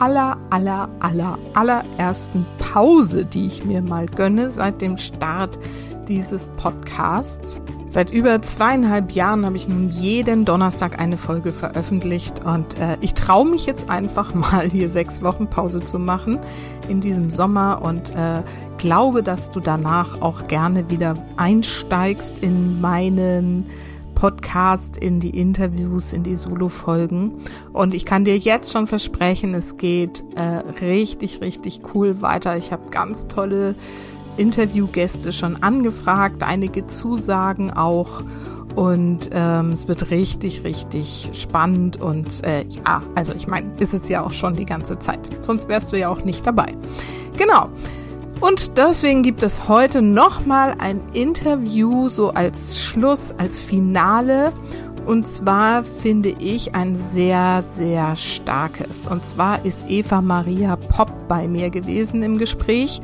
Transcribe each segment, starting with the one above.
aller, aller, aller, allerersten Pause, die ich mir mal gönne seit dem Start dieses Podcasts. Seit über zweieinhalb Jahren habe ich nun jeden Donnerstag eine Folge veröffentlicht und äh, ich traue mich jetzt einfach mal hier sechs Wochen Pause zu machen in diesem Sommer und äh, glaube, dass du danach auch gerne wieder einsteigst in meinen Podcast, in die Interviews, in die Solo-Folgen. Und ich kann dir jetzt schon versprechen, es geht äh, richtig, richtig cool weiter. Ich habe ganz tolle Interviewgäste schon angefragt, einige Zusagen auch. Und ähm, es wird richtig, richtig spannend. Und äh, ja, also ich meine, ist es ja auch schon die ganze Zeit. Sonst wärst du ja auch nicht dabei. Genau. Und deswegen gibt es heute nochmal ein Interview so als Schluss, als Finale. Und zwar finde ich ein sehr, sehr starkes. Und zwar ist Eva Maria Popp bei mir gewesen im Gespräch.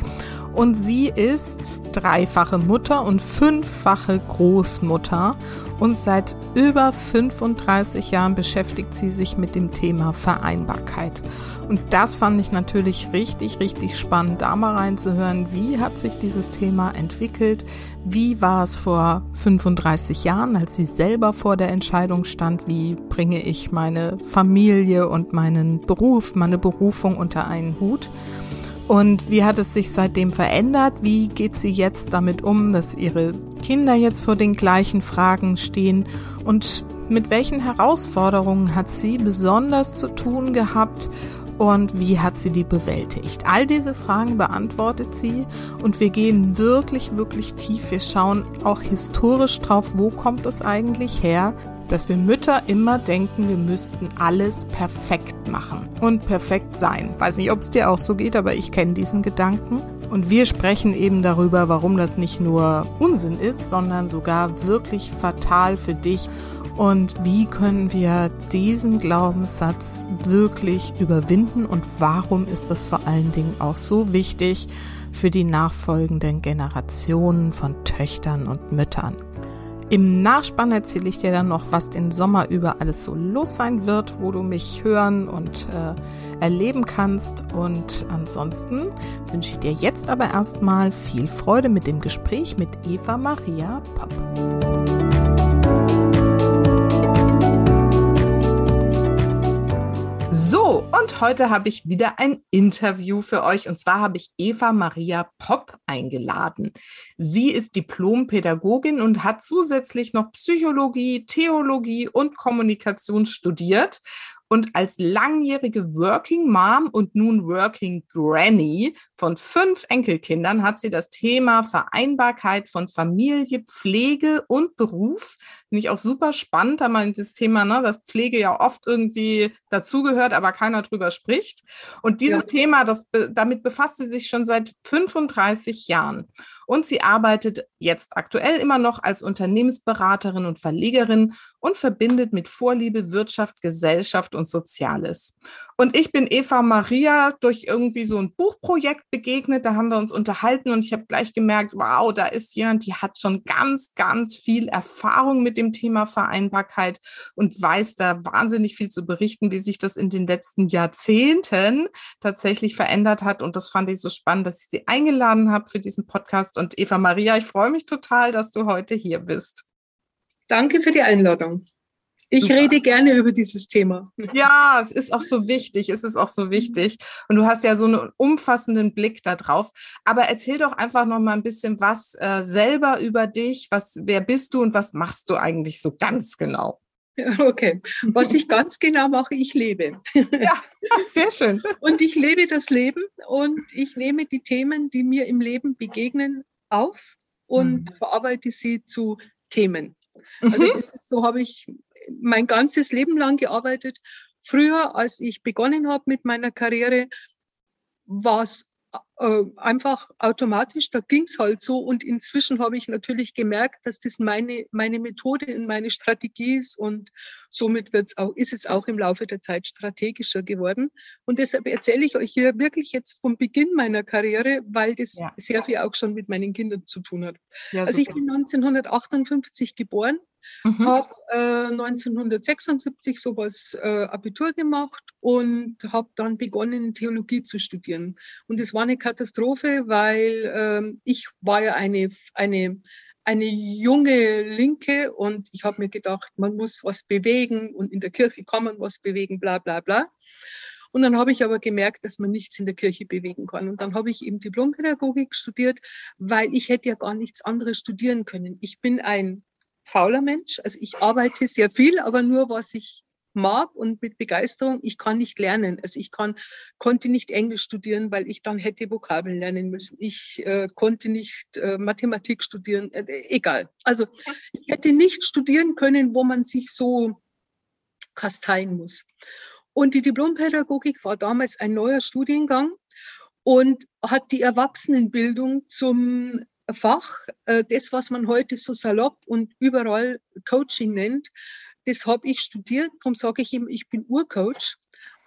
Und sie ist dreifache Mutter und fünffache Großmutter. Und seit über 35 Jahren beschäftigt sie sich mit dem Thema Vereinbarkeit. Und das fand ich natürlich richtig, richtig spannend, da mal reinzuhören, wie hat sich dieses Thema entwickelt, wie war es vor 35 Jahren, als sie selber vor der Entscheidung stand, wie bringe ich meine Familie und meinen Beruf, meine Berufung unter einen Hut. Und wie hat es sich seitdem verändert? Wie geht sie jetzt damit um, dass ihre Kinder jetzt vor den gleichen Fragen stehen? Und mit welchen Herausforderungen hat sie besonders zu tun gehabt? Und wie hat sie die bewältigt? All diese Fragen beantwortet sie und wir gehen wirklich, wirklich tief. Wir schauen auch historisch drauf, wo kommt es eigentlich her, dass wir Mütter immer denken, wir müssten alles perfekt machen und perfekt sein. Weiß nicht, ob es dir auch so geht, aber ich kenne diesen Gedanken. Und wir sprechen eben darüber, warum das nicht nur Unsinn ist, sondern sogar wirklich fatal für dich und wie können wir diesen Glaubenssatz wirklich überwinden und warum ist das vor allen Dingen auch so wichtig für die nachfolgenden Generationen von Töchtern und Müttern. Im Nachspann erzähle ich dir dann noch, was den Sommer über alles so los sein wird, wo du mich hören und äh, erleben kannst. Und ansonsten wünsche ich dir jetzt aber erstmal viel Freude mit dem Gespräch mit Eva Maria Popp. Und heute habe ich wieder ein Interview für euch. Und zwar habe ich Eva Maria Popp eingeladen. Sie ist Diplompädagogin und hat zusätzlich noch Psychologie, Theologie und Kommunikation studiert und als langjährige Working Mom und nun Working Granny von fünf Enkelkindern hat sie das Thema Vereinbarkeit von Familie, Pflege und Beruf. Finde ich auch super spannend, da man das Thema, ne, dass Pflege ja oft irgendwie dazugehört, aber keiner drüber spricht. Und dieses ja. Thema, das, damit befasst sie sich schon seit 35 Jahren. Und sie arbeitet jetzt aktuell immer noch als Unternehmensberaterin und Verlegerin und verbindet mit Vorliebe Wirtschaft, Gesellschaft und Soziales. Und ich bin Eva Maria durch irgendwie so ein Buchprojekt begegnet. Da haben wir uns unterhalten und ich habe gleich gemerkt, wow, da ist jemand, die hat schon ganz, ganz viel Erfahrung mit dem Thema Vereinbarkeit und weiß da wahnsinnig viel zu berichten, wie sich das in den letzten Jahrzehnten tatsächlich verändert hat. Und das fand ich so spannend, dass ich sie eingeladen habe für diesen Podcast. Und Eva Maria, ich freue mich total, dass du heute hier bist. Danke für die Einladung. Ich Super. rede gerne über dieses Thema. Ja, es ist auch so wichtig. Es ist auch so wichtig. Und du hast ja so einen umfassenden Blick da drauf. Aber erzähl doch einfach noch mal ein bisschen was äh, selber über dich. Was, wer bist du und was machst du eigentlich so ganz genau? Okay, was ich ganz genau mache, ich lebe. Ja, sehr schön. Und ich lebe das Leben und ich nehme die Themen, die mir im Leben begegnen, auf und mhm. verarbeite sie zu Themen. Also mhm. ist, so habe ich mein ganzes Leben lang gearbeitet. Früher, als ich begonnen habe mit meiner Karriere, war es äh, einfach automatisch, da ging es halt so. Und inzwischen habe ich natürlich gemerkt, dass das meine, meine Methode und meine Strategie ist. Und somit wird's auch, ist es auch im Laufe der Zeit strategischer geworden. Und deshalb erzähle ich euch hier wirklich jetzt vom Beginn meiner Karriere, weil das ja. sehr viel auch schon mit meinen Kindern zu tun hat. Ja, also ich bin 1958 geboren Mhm. Habe äh, 1976 sowas äh, Abitur gemacht und habe dann begonnen, Theologie zu studieren. Und es war eine Katastrophe, weil ähm, ich war ja eine, eine, eine junge Linke und ich habe mir gedacht, man muss was bewegen und in der Kirche kann man was bewegen, bla bla bla. Und dann habe ich aber gemerkt, dass man nichts in der Kirche bewegen kann. Und dann habe ich eben Diplompädagogik studiert, weil ich hätte ja gar nichts anderes studieren können. Ich bin ein fauler Mensch. Also ich arbeite sehr viel, aber nur was ich mag und mit Begeisterung. Ich kann nicht lernen. Also ich kann, konnte nicht Englisch studieren, weil ich dann hätte Vokabeln lernen müssen. Ich äh, konnte nicht äh, Mathematik studieren. Äh, egal. Also ich hätte nicht studieren können, wo man sich so kasteien muss. Und die Diplompädagogik war damals ein neuer Studiengang und hat die Erwachsenenbildung zum Fach, äh, das, was man heute so salopp und überall Coaching nennt, das habe ich studiert. Darum sage ich ihm, ich bin Urcoach.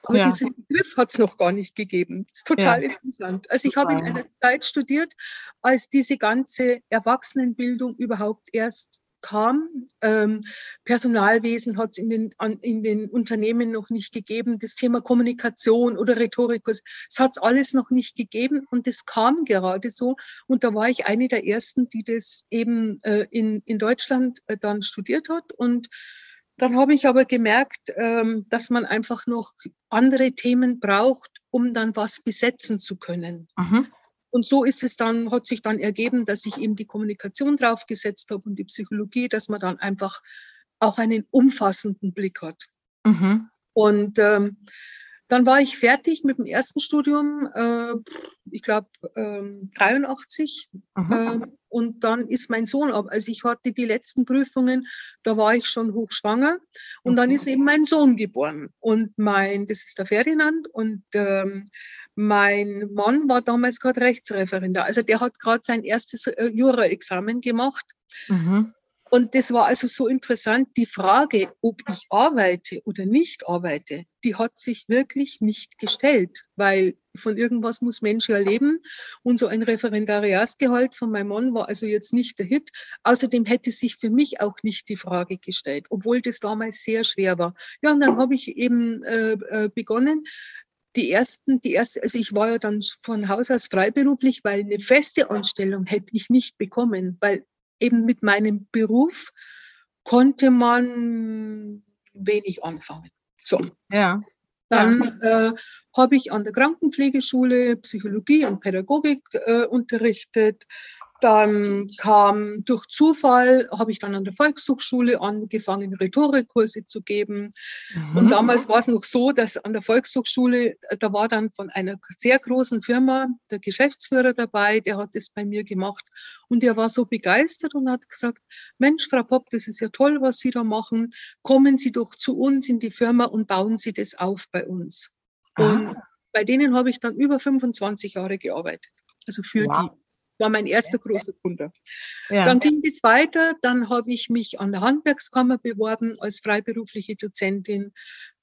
Aber ja. diesen Begriff hat es noch gar nicht gegeben. Das ist total ja. interessant. Also ich habe in einer Zeit studiert, als diese ganze Erwachsenenbildung überhaupt erst kam. Ähm, Personalwesen hat es in den, in den Unternehmen noch nicht gegeben. Das Thema Kommunikation oder Rhetorik, es hat es alles noch nicht gegeben und das kam gerade so. Und da war ich eine der ersten, die das eben äh, in, in Deutschland äh, dann studiert hat. Und dann habe ich aber gemerkt, ähm, dass man einfach noch andere Themen braucht, um dann was besetzen zu können. Mhm. Und so ist es dann, hat sich dann ergeben, dass ich eben die Kommunikation draufgesetzt habe und die Psychologie, dass man dann einfach auch einen umfassenden Blick hat. Mhm. Und ähm, dann war ich fertig mit dem ersten Studium, äh, ich glaube ähm, 83. Mhm. Äh, und dann ist mein Sohn ab. Also ich hatte die letzten Prüfungen, da war ich schon hochschwanger. Und okay. dann ist eben mein Sohn geboren. Und mein, das ist der Ferdinand. Und ähm, mein Mann war damals gerade Rechtsreferendar. Also der hat gerade sein erstes äh, Jura-Examen gemacht. Mhm. Und das war also so interessant. Die Frage, ob ich arbeite oder nicht arbeite, die hat sich wirklich nicht gestellt, weil von irgendwas muss Mensch ja leben. Und so ein Referendariatsgehalt von meinem Mann war also jetzt nicht der Hit. Außerdem hätte sich für mich auch nicht die Frage gestellt, obwohl das damals sehr schwer war. Ja, und dann habe ich eben äh, äh begonnen, die ersten, die erste, also ich war ja dann von Haus aus freiberuflich, weil eine feste Anstellung hätte ich nicht bekommen, weil eben mit meinem Beruf konnte man wenig anfangen. So. Ja. Dann äh, habe ich an der Krankenpflegeschule Psychologie und Pädagogik äh, unterrichtet. Dann kam durch Zufall, habe ich dann an der Volkshochschule angefangen, Rhetorikkurse zu geben. Mhm. Und damals war es noch so, dass an der Volkshochschule, da war dann von einer sehr großen Firma der Geschäftsführer dabei, der hat das bei mir gemacht. Und er war so begeistert und hat gesagt, Mensch, Frau Popp, das ist ja toll, was Sie da machen. Kommen Sie doch zu uns in die Firma und bauen Sie das auf bei uns. Ah. Und bei denen habe ich dann über 25 Jahre gearbeitet. Also für wow. die war mein erster großer Kunde. Ja. Dann ging es weiter, dann habe ich mich an der Handwerkskammer beworben als freiberufliche Dozentin.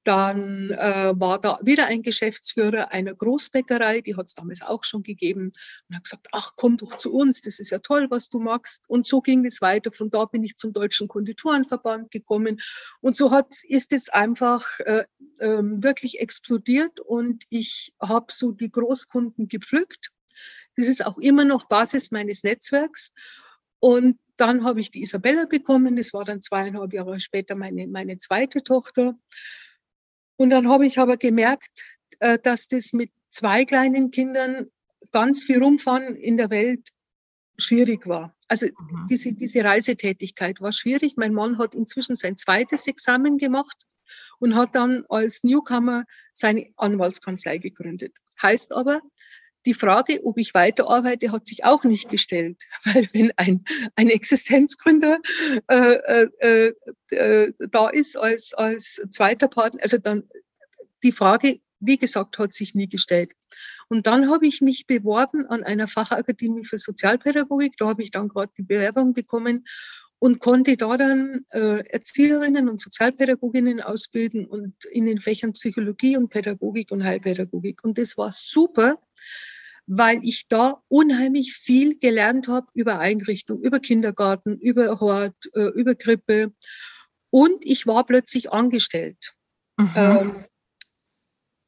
Dann äh, war da wieder ein Geschäftsführer einer Großbäckerei, die hat es damals auch schon gegeben, und hat gesagt, ach, komm doch zu uns, das ist ja toll, was du machst. Und so ging es weiter. Von da bin ich zum Deutschen Konditorenverband gekommen. Und so hat, ist es einfach äh, äh, wirklich explodiert und ich habe so die Großkunden gepflückt das ist auch immer noch Basis meines Netzwerks. Und dann habe ich die Isabella bekommen. Das war dann zweieinhalb Jahre später meine, meine zweite Tochter. Und dann habe ich aber gemerkt, äh, dass das mit zwei kleinen Kindern ganz viel rumfahren in der Welt schwierig war. Also mhm. diese, diese Reisetätigkeit war schwierig. Mein Mann hat inzwischen sein zweites Examen gemacht und hat dann als Newcomer seine Anwaltskanzlei gegründet. Heißt aber, die Frage, ob ich weiterarbeite, hat sich auch nicht gestellt, weil wenn ein, ein Existenzgründer äh, äh, äh, da ist als, als zweiter Partner, also dann die Frage, wie gesagt, hat sich nie gestellt. Und dann habe ich mich beworben an einer Fachakademie für Sozialpädagogik. Da habe ich dann gerade die Bewerbung bekommen und konnte da dann äh, Erzieherinnen und Sozialpädagoginnen ausbilden und in den Fächern Psychologie und Pädagogik und Heilpädagogik. Und das war super, weil ich da unheimlich viel gelernt habe über Einrichtung, über Kindergarten, über Hort, äh, über Krippe. Und ich war plötzlich angestellt. Mhm. Ähm,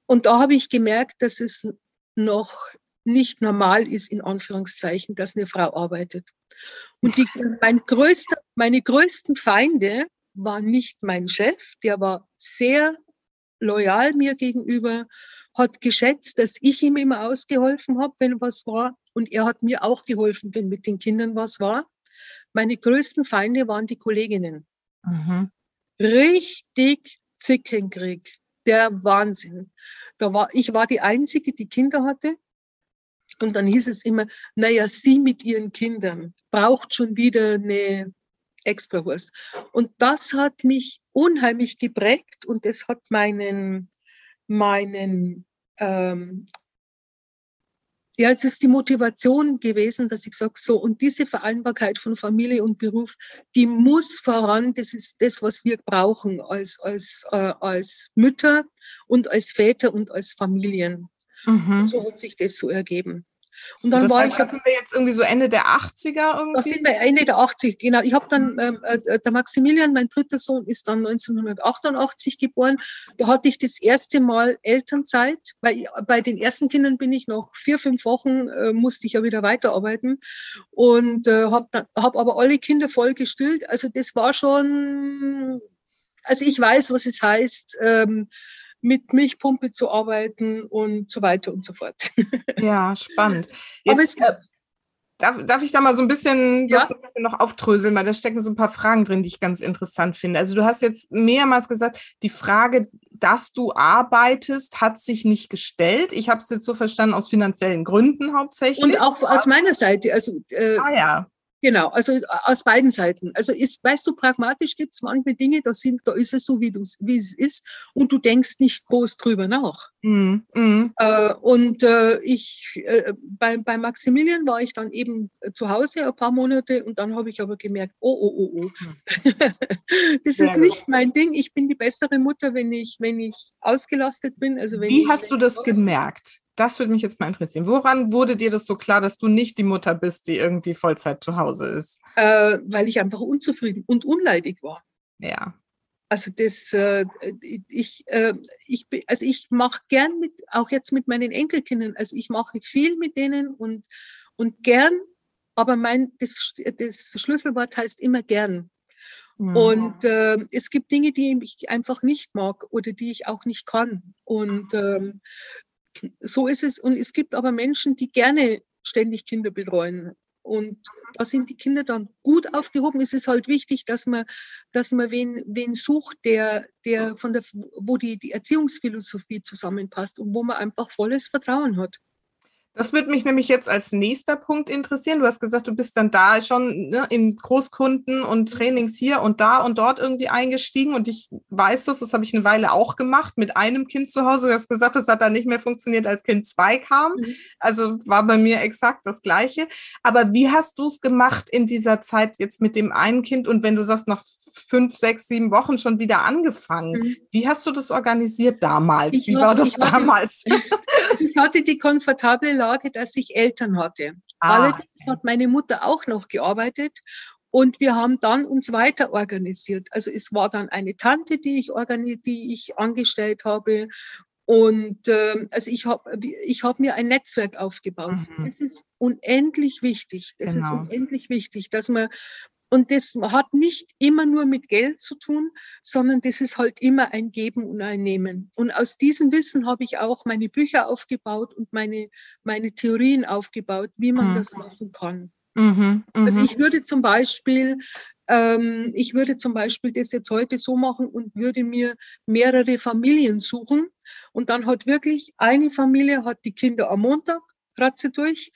und da habe ich gemerkt, dass es noch nicht normal ist, in Anführungszeichen, dass eine Frau arbeitet. Und die, mein größter, meine größten Feinde waren nicht mein Chef, der war sehr loyal mir gegenüber, hat geschätzt, dass ich ihm immer ausgeholfen habe, wenn was war. Und er hat mir auch geholfen, wenn mit den Kindern was war. Meine größten Feinde waren die Kolleginnen. Mhm. Richtig Zickenkrieg. Der Wahnsinn. Da war, ich war die Einzige, die Kinder hatte. Und dann hieß es immer, naja, sie mit ihren Kindern braucht schon wieder eine Extrawurst. Und das hat mich unheimlich geprägt und das hat meinen, meinen, ähm, ja, es ist die Motivation gewesen, dass ich sage, so, und diese Vereinbarkeit von Familie und Beruf, die muss voran, das ist das, was wir brauchen als, als, äh, als Mütter und als Väter und als Familien. Mhm. So hat sich das so ergeben. Und dann das war heißt, ich, da sind wir jetzt irgendwie so Ende der 80er irgendwie? Da sind wir Ende der 80er, genau. Ich habe dann, ähm, äh, der Maximilian, mein dritter Sohn, ist dann 1988 geboren. Da hatte ich das erste Mal Elternzeit, weil bei den ersten Kindern bin ich noch vier, fünf Wochen, äh, musste ich ja wieder weiterarbeiten und äh, habe hab aber alle Kinder voll gestillt. Also das war schon, also ich weiß, was es heißt, ähm, mit Milchpumpe zu arbeiten und so weiter und so fort. Ja, spannend. Jetzt, äh, darf, darf ich da mal so ein bisschen, ja? ein bisschen noch auftröseln, weil da stecken so ein paar Fragen drin, die ich ganz interessant finde. Also du hast jetzt mehrmals gesagt, die Frage, dass du arbeitest, hat sich nicht gestellt. Ich habe es jetzt so verstanden, aus finanziellen Gründen hauptsächlich. Und auch aus meiner Seite. Also, äh, ah ja. Genau, also äh, aus beiden Seiten. Also ist, weißt du, pragmatisch gibt es manche Dinge, da sind, da ist es so, wie, wie es ist, und du denkst nicht groß drüber nach. Mm, mm. Äh, und äh, ich, äh, bei, bei Maximilian war ich dann eben zu Hause ein paar Monate und dann habe ich aber gemerkt, oh, oh, oh, oh. Das ist nicht mein Ding. Ich bin die bessere Mutter, wenn ich, wenn ich ausgelastet bin. Also wenn wie hast du das gemerkt? Das würde mich jetzt mal interessieren. Woran wurde dir das so klar, dass du nicht die Mutter bist, die irgendwie Vollzeit zu Hause ist? Äh, weil ich einfach unzufrieden und unleidig war. Ja. Also das, äh, ich, äh, ich, also ich mache gern mit, auch jetzt mit meinen Enkelkindern. Also ich mache viel mit denen und und gern, aber mein das, das Schlüsselwort heißt immer gern. Mhm. Und äh, es gibt Dinge, die ich einfach nicht mag oder die ich auch nicht kann. Und ähm, so ist es. Und es gibt aber Menschen, die gerne ständig Kinder betreuen. Und da sind die Kinder dann gut aufgehoben. Es ist halt wichtig, dass man, dass man wen, wen sucht, der, der von der, wo die, die Erziehungsphilosophie zusammenpasst und wo man einfach volles Vertrauen hat. Das würde mich nämlich jetzt als nächster Punkt interessieren. Du hast gesagt, du bist dann da schon ne, in Großkunden und Trainings hier und da und dort irgendwie eingestiegen. Und ich weiß das, das habe ich eine Weile auch gemacht mit einem Kind zu Hause. Du hast gesagt, das hat dann nicht mehr funktioniert, als Kind zwei kam. Mhm. Also war bei mir exakt das Gleiche. Aber wie hast du es gemacht in dieser Zeit jetzt mit dem einen Kind? Und wenn du sagst, nach fünf, sechs, sieben Wochen schon wieder angefangen. Mhm. Wie hast du das organisiert damals? Ich wie war das damals? ich hatte die komfortable Lage, dass ich Eltern hatte. Ah. Allerdings hat meine Mutter auch noch gearbeitet und wir haben dann uns weiter organisiert. Also es war dann eine Tante, die ich, die ich angestellt habe. Und äh, also ich habe ich hab mir ein Netzwerk aufgebaut. Mhm. Das ist unendlich wichtig. Das genau. ist unendlich wichtig, dass man und das hat nicht immer nur mit Geld zu tun, sondern das ist halt immer ein Geben und ein Nehmen. Und aus diesem Wissen habe ich auch meine Bücher aufgebaut und meine, meine Theorien aufgebaut, wie man mhm. das machen kann. Mhm, also mhm. ich würde zum Beispiel, ähm, ich würde zum Beispiel das jetzt heute so machen und würde mir mehrere Familien suchen. Und dann hat wirklich eine Familie hat die Kinder am Montag, ratze durch,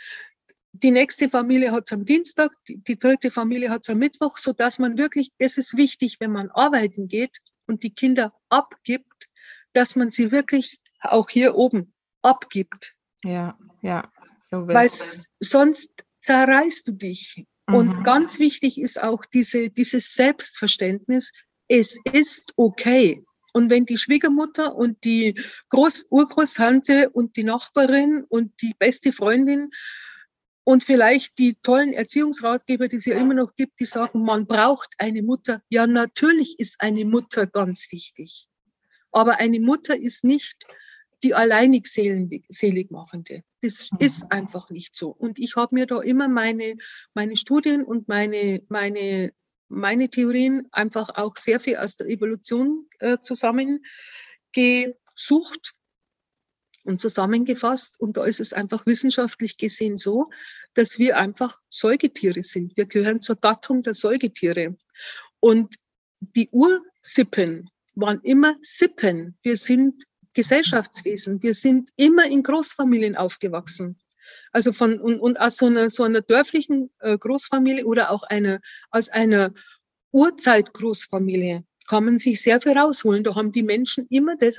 die nächste Familie hat es am Dienstag, die, die dritte Familie hat es am Mittwoch, so dass man wirklich, das ist wichtig, wenn man arbeiten geht und die Kinder abgibt, dass man sie wirklich auch hier oben abgibt. Ja, ja. So Weil sonst zerreißt du dich. Mhm. Und ganz wichtig ist auch diese, dieses Selbstverständnis, es ist okay. Und wenn die Schwiegermutter und die Groß Urgroßtante und die Nachbarin und die beste Freundin und vielleicht die tollen Erziehungsratgeber, die es ja immer noch gibt, die sagen, man braucht eine Mutter. Ja, natürlich ist eine Mutter ganz wichtig. Aber eine Mutter ist nicht die alleinig selig machende. Das mhm. ist einfach nicht so. Und ich habe mir da immer meine, meine Studien und meine, meine, meine Theorien einfach auch sehr viel aus der Evolution äh, zusammengesucht und zusammengefasst. Und da ist es einfach wissenschaftlich gesehen so, dass wir einfach Säugetiere sind. Wir gehören zur Gattung der Säugetiere. Und die Ursippen waren immer Sippen. Wir sind Gesellschaftswesen. Wir sind immer in Großfamilien aufgewachsen. Also von, und, und aus so einer, so einer dörflichen äh, Großfamilie oder auch einer, aus einer Urzeitgroßfamilie kann man sich sehr viel rausholen. Da haben die Menschen immer das,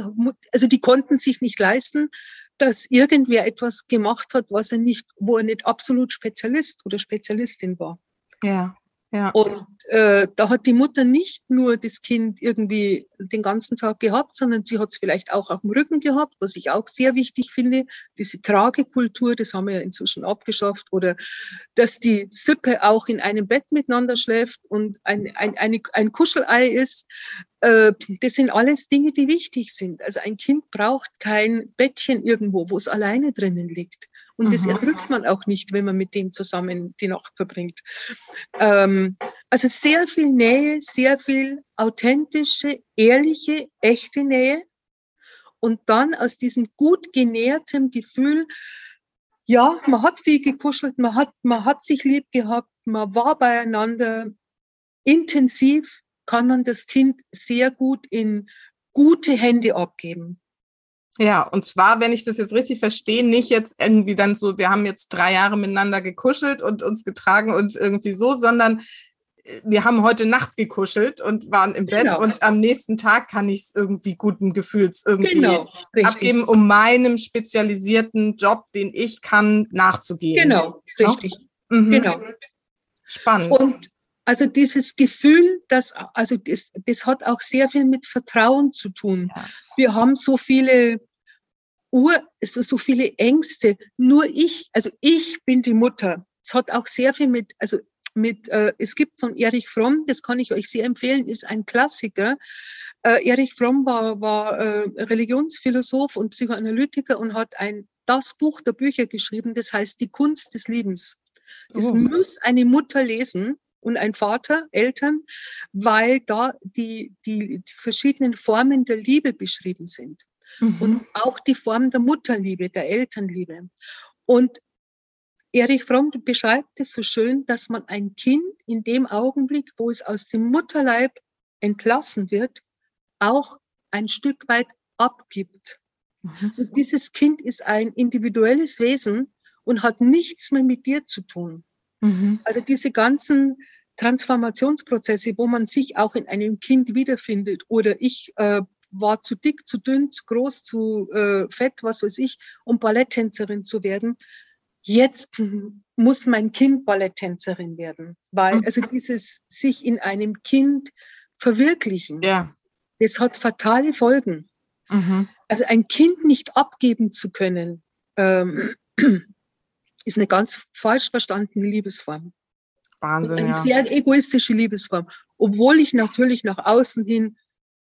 also die konnten sich nicht leisten, dass irgendwer etwas gemacht hat, was er nicht, wo er nicht absolut Spezialist oder Spezialistin war. Ja. Ja. Und äh, da hat die Mutter nicht nur das Kind irgendwie den ganzen Tag gehabt, sondern sie hat es vielleicht auch auf dem Rücken gehabt, was ich auch sehr wichtig finde. Diese Tragekultur, das haben wir ja inzwischen abgeschafft. Oder dass die Sippe auch in einem Bett miteinander schläft und ein, ein, eine, ein Kuschelei ist. Äh, das sind alles Dinge, die wichtig sind. Also ein Kind braucht kein Bettchen irgendwo, wo es alleine drinnen liegt. Und das mhm. erdrückt man auch nicht, wenn man mit dem zusammen die Nacht verbringt. Ähm, also sehr viel Nähe, sehr viel authentische, ehrliche, echte Nähe. Und dann aus diesem gut genährten Gefühl, ja, man hat viel gekuschelt, man hat, man hat sich lieb gehabt, man war beieinander intensiv, kann man das Kind sehr gut in gute Hände abgeben. Ja, und zwar, wenn ich das jetzt richtig verstehe, nicht jetzt irgendwie dann so, wir haben jetzt drei Jahre miteinander gekuschelt und uns getragen und irgendwie so, sondern äh, wir haben heute Nacht gekuschelt und waren im Bett genau. und am nächsten Tag kann ich es irgendwie guten Gefühls irgendwie genau, abgeben, um meinem spezialisierten Job, den ich kann, nachzugehen. Genau, richtig. Mhm. Genau. Spannend. Und also dieses Gefühl, dass, also das, das hat auch sehr viel mit Vertrauen zu tun. Ja. Wir haben so viele Ur, so, so viele Ängste. Nur ich, also ich bin die Mutter. Es hat auch sehr viel mit, also mit, äh, es gibt von Erich Fromm, das kann ich euch sehr empfehlen, ist ein Klassiker. Äh, Erich Fromm war, war äh, Religionsphilosoph und Psychoanalytiker und hat ein, das Buch der Bücher geschrieben, das heißt Die Kunst des Liebens. Das oh. muss eine Mutter lesen und ein Vater, Eltern, weil da die, die, die verschiedenen Formen der Liebe beschrieben sind. Mhm. Und auch die Form der Mutterliebe, der Elternliebe. Und Erich Fromm beschreibt es so schön, dass man ein Kind in dem Augenblick, wo es aus dem Mutterleib entlassen wird, auch ein Stück weit abgibt. Mhm. Und dieses Kind ist ein individuelles Wesen und hat nichts mehr mit dir zu tun. Mhm. Also diese ganzen Transformationsprozesse, wo man sich auch in einem Kind wiederfindet oder ich äh, war zu dick, zu dünn, zu groß, zu äh, fett, was weiß ich, um Balletttänzerin zu werden. Jetzt muss mein Kind Balletttänzerin werden, weil mhm. also dieses sich in einem Kind verwirklichen, ja. das hat fatale Folgen. Mhm. Also ein Kind nicht abgeben zu können, ähm, ist eine ganz falsch verstandene Liebesform. Wahnsinn. Eine ja. sehr egoistische Liebesform. Obwohl ich natürlich nach außen hin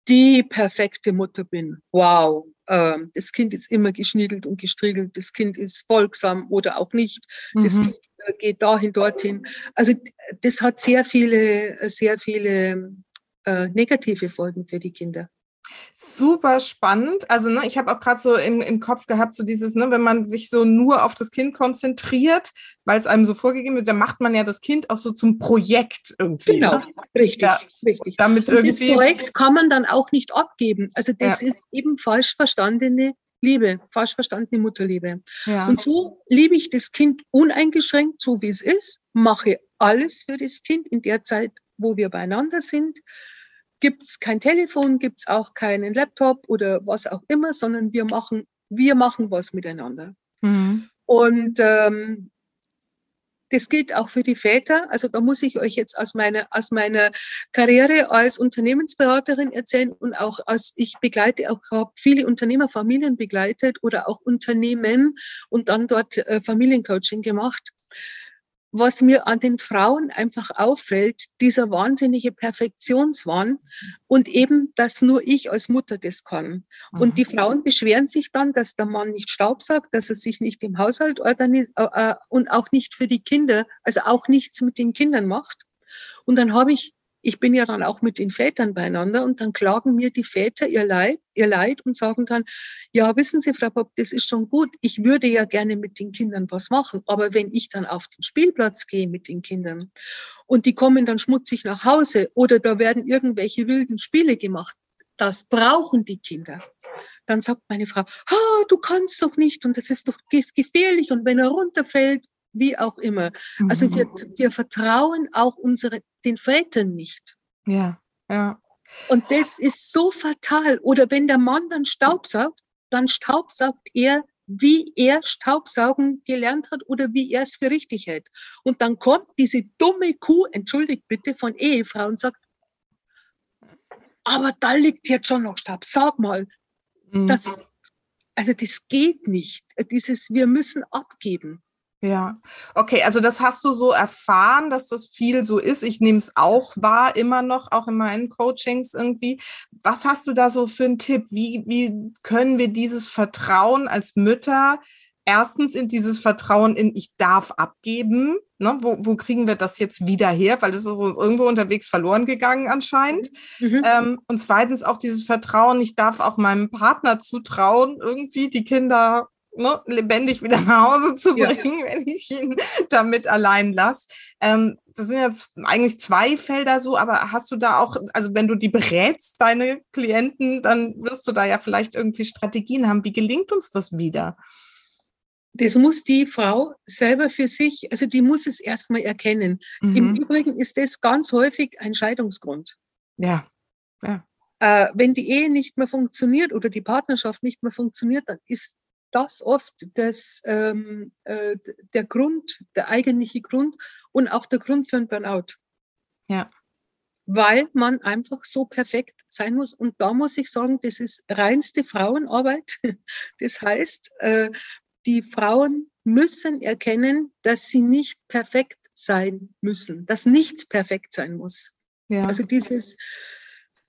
die perfekte Mutter bin. Wow. Ähm, das Kind ist immer geschniedelt und gestriegelt. Das Kind ist folgsam oder auch nicht. Mhm. Das Kind äh, geht dahin, dorthin. Also das hat sehr viele, sehr viele äh, negative Folgen für die Kinder. Super spannend. Also, ne, ich habe auch gerade so im, im Kopf gehabt, so dieses, ne, wenn man sich so nur auf das Kind konzentriert, weil es einem so vorgegeben wird, dann macht man ja das Kind auch so zum Projekt irgendwie. Genau, ne? richtig, ja, richtig. Damit Und irgendwie das Projekt kann man dann auch nicht abgeben. Also, das ja. ist eben falsch verstandene Liebe, falsch verstandene Mutterliebe. Ja. Und so liebe ich das Kind uneingeschränkt, so wie es ist, mache alles für das Kind in der Zeit, wo wir beieinander sind gibt es kein Telefon, gibt es auch keinen Laptop oder was auch immer, sondern wir machen, wir machen was miteinander. Mhm. Und ähm, das gilt auch für die Väter. Also da muss ich euch jetzt aus meiner, aus meiner Karriere als Unternehmensberaterin erzählen und auch als ich begleite auch habe viele Unternehmerfamilien begleitet oder auch Unternehmen und dann dort äh, Familiencoaching gemacht was mir an den Frauen einfach auffällt, dieser wahnsinnige Perfektionswahn und eben, dass nur ich als Mutter das kann. Mhm. Und die Frauen beschweren sich dann, dass der Mann nicht staubsaugt, dass er sich nicht im Haushalt organisiert äh, äh, und auch nicht für die Kinder, also auch nichts mit den Kindern macht. Und dann habe ich ich bin ja dann auch mit den Vätern beieinander und dann klagen mir die Väter ihr Leid, ihr Leid und sagen dann, ja, wissen Sie, Frau Bob, das ist schon gut. Ich würde ja gerne mit den Kindern was machen. Aber wenn ich dann auf den Spielplatz gehe mit den Kindern und die kommen dann schmutzig nach Hause oder da werden irgendwelche wilden Spiele gemacht, das brauchen die Kinder. Dann sagt meine Frau, ah, du kannst doch nicht und das ist doch ist gefährlich und wenn er runterfällt wie auch immer. Also wir, mhm. wir vertrauen auch unsere, den Vätern nicht. Ja, ja. Und das ist so fatal. Oder wenn der Mann dann Staubsaugt, dann staubsaugt er, wie er Staubsaugen gelernt hat oder wie er es für richtig hält. Und dann kommt diese dumme Kuh, entschuldigt bitte, von Ehefrau und sagt, aber da liegt jetzt schon noch Staub. Sag mal, mhm. das, also das geht nicht. Dieses, wir müssen abgeben. Ja, okay, also das hast du so erfahren, dass das viel so ist. Ich nehme es auch wahr, immer noch, auch in meinen Coachings irgendwie. Was hast du da so für einen Tipp? Wie, wie können wir dieses Vertrauen als Mütter erstens in dieses Vertrauen in ich darf abgeben. Ne? Wo, wo kriegen wir das jetzt wieder her? Weil das ist uns irgendwo unterwegs verloren gegangen anscheinend. Mhm. Ähm, und zweitens auch dieses Vertrauen, ich darf auch meinem Partner zutrauen, irgendwie die Kinder ne, lebendig wieder nach Hause zu bringen, ja. wenn ich ihn damit allein lasse. Ähm, das sind jetzt eigentlich zwei Felder so, aber hast du da auch, also wenn du die berätst, deine Klienten, dann wirst du da ja vielleicht irgendwie Strategien haben. Wie gelingt uns das wieder? Das muss die Frau selber für sich, also die muss es erstmal erkennen. Mhm. Im Übrigen ist das ganz häufig ein Scheidungsgrund. Ja, ja. Äh, wenn die Ehe nicht mehr funktioniert oder die Partnerschaft nicht mehr funktioniert, dann ist das oft das, ähm, äh, der Grund, der eigentliche Grund und auch der Grund für ein Burnout. Ja. Weil man einfach so perfekt sein muss. Und da muss ich sagen, das ist reinste Frauenarbeit. Das heißt, äh, die Frauen müssen erkennen, dass sie nicht perfekt sein müssen, dass nichts perfekt sein muss. Ja. Also dieses,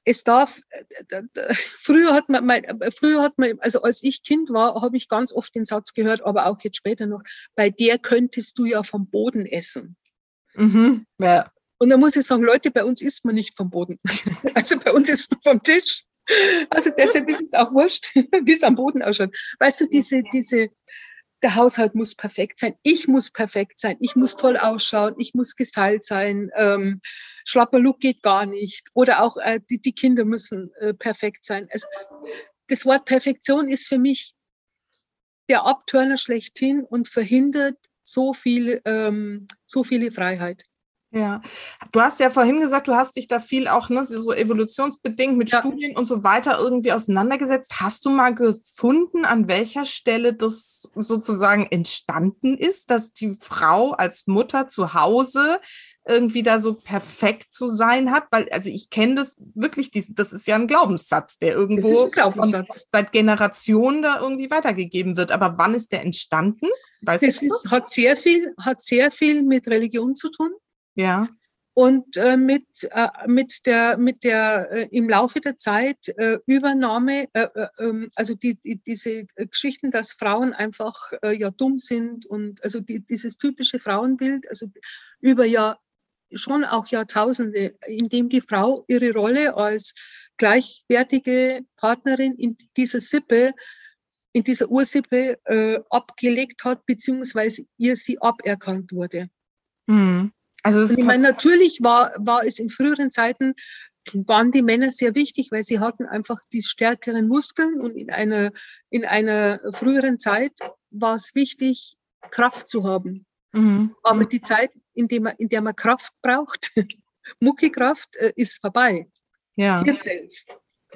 es darf, äh, früher hat man, mein, früher hat man, also als ich Kind war, habe ich ganz oft den Satz gehört, aber auch jetzt später noch, bei der könntest du ja vom Boden essen. Mhm, ja. Und da muss ich sagen, Leute, bei uns isst man nicht vom Boden. Also bei uns ist man vom Tisch. Also deshalb ist es auch wurscht, wie es am Boden ausschaut. Weißt du, diese, diese, der Haushalt muss perfekt sein, ich muss perfekt sein, ich muss toll ausschauen, ich muss gestylt sein, ähm, schlapper Look geht gar nicht. Oder auch äh, die, die Kinder müssen äh, perfekt sein. Es, das Wort Perfektion ist für mich der Abturner schlechthin und verhindert so viel, ähm, so viele Freiheit. Ja, du hast ja vorhin gesagt, du hast dich da viel auch ne, so evolutionsbedingt mit ja. Studien und so weiter irgendwie auseinandergesetzt. Hast du mal gefunden, an welcher Stelle das sozusagen entstanden ist, dass die Frau als Mutter zu Hause irgendwie da so perfekt zu sein hat, weil also ich kenne das wirklich, das ist ja ein Glaubenssatz, der irgendwo Glaubenssatz. seit Generationen da irgendwie weitergegeben wird. Aber wann ist der entstanden? Weißt das ist, hat sehr viel, hat sehr viel mit Religion zu tun. Ja. Und äh, mit, äh, mit der, mit der äh, im Laufe der Zeit äh, Übernahme, äh, äh, ähm, also die, die, diese Geschichten, dass Frauen einfach ja dumm sind und also die, dieses typische Frauenbild, also über ja schon auch Jahrtausende, in dem die Frau ihre Rolle als gleichwertige Partnerin in dieser Sippe, in dieser Ursippe abgelegt hat, beziehungsweise ihr sie aberkannt wurde. Mhm. Also ich meine, natürlich war, war es in früheren Zeiten, waren die Männer sehr wichtig, weil sie hatten einfach die stärkeren Muskeln und in einer, in einer früheren Zeit war es wichtig, Kraft zu haben. Mhm. Aber die Zeit, in der man, in der man Kraft braucht, Muckikraft, äh, ist vorbei. Ja.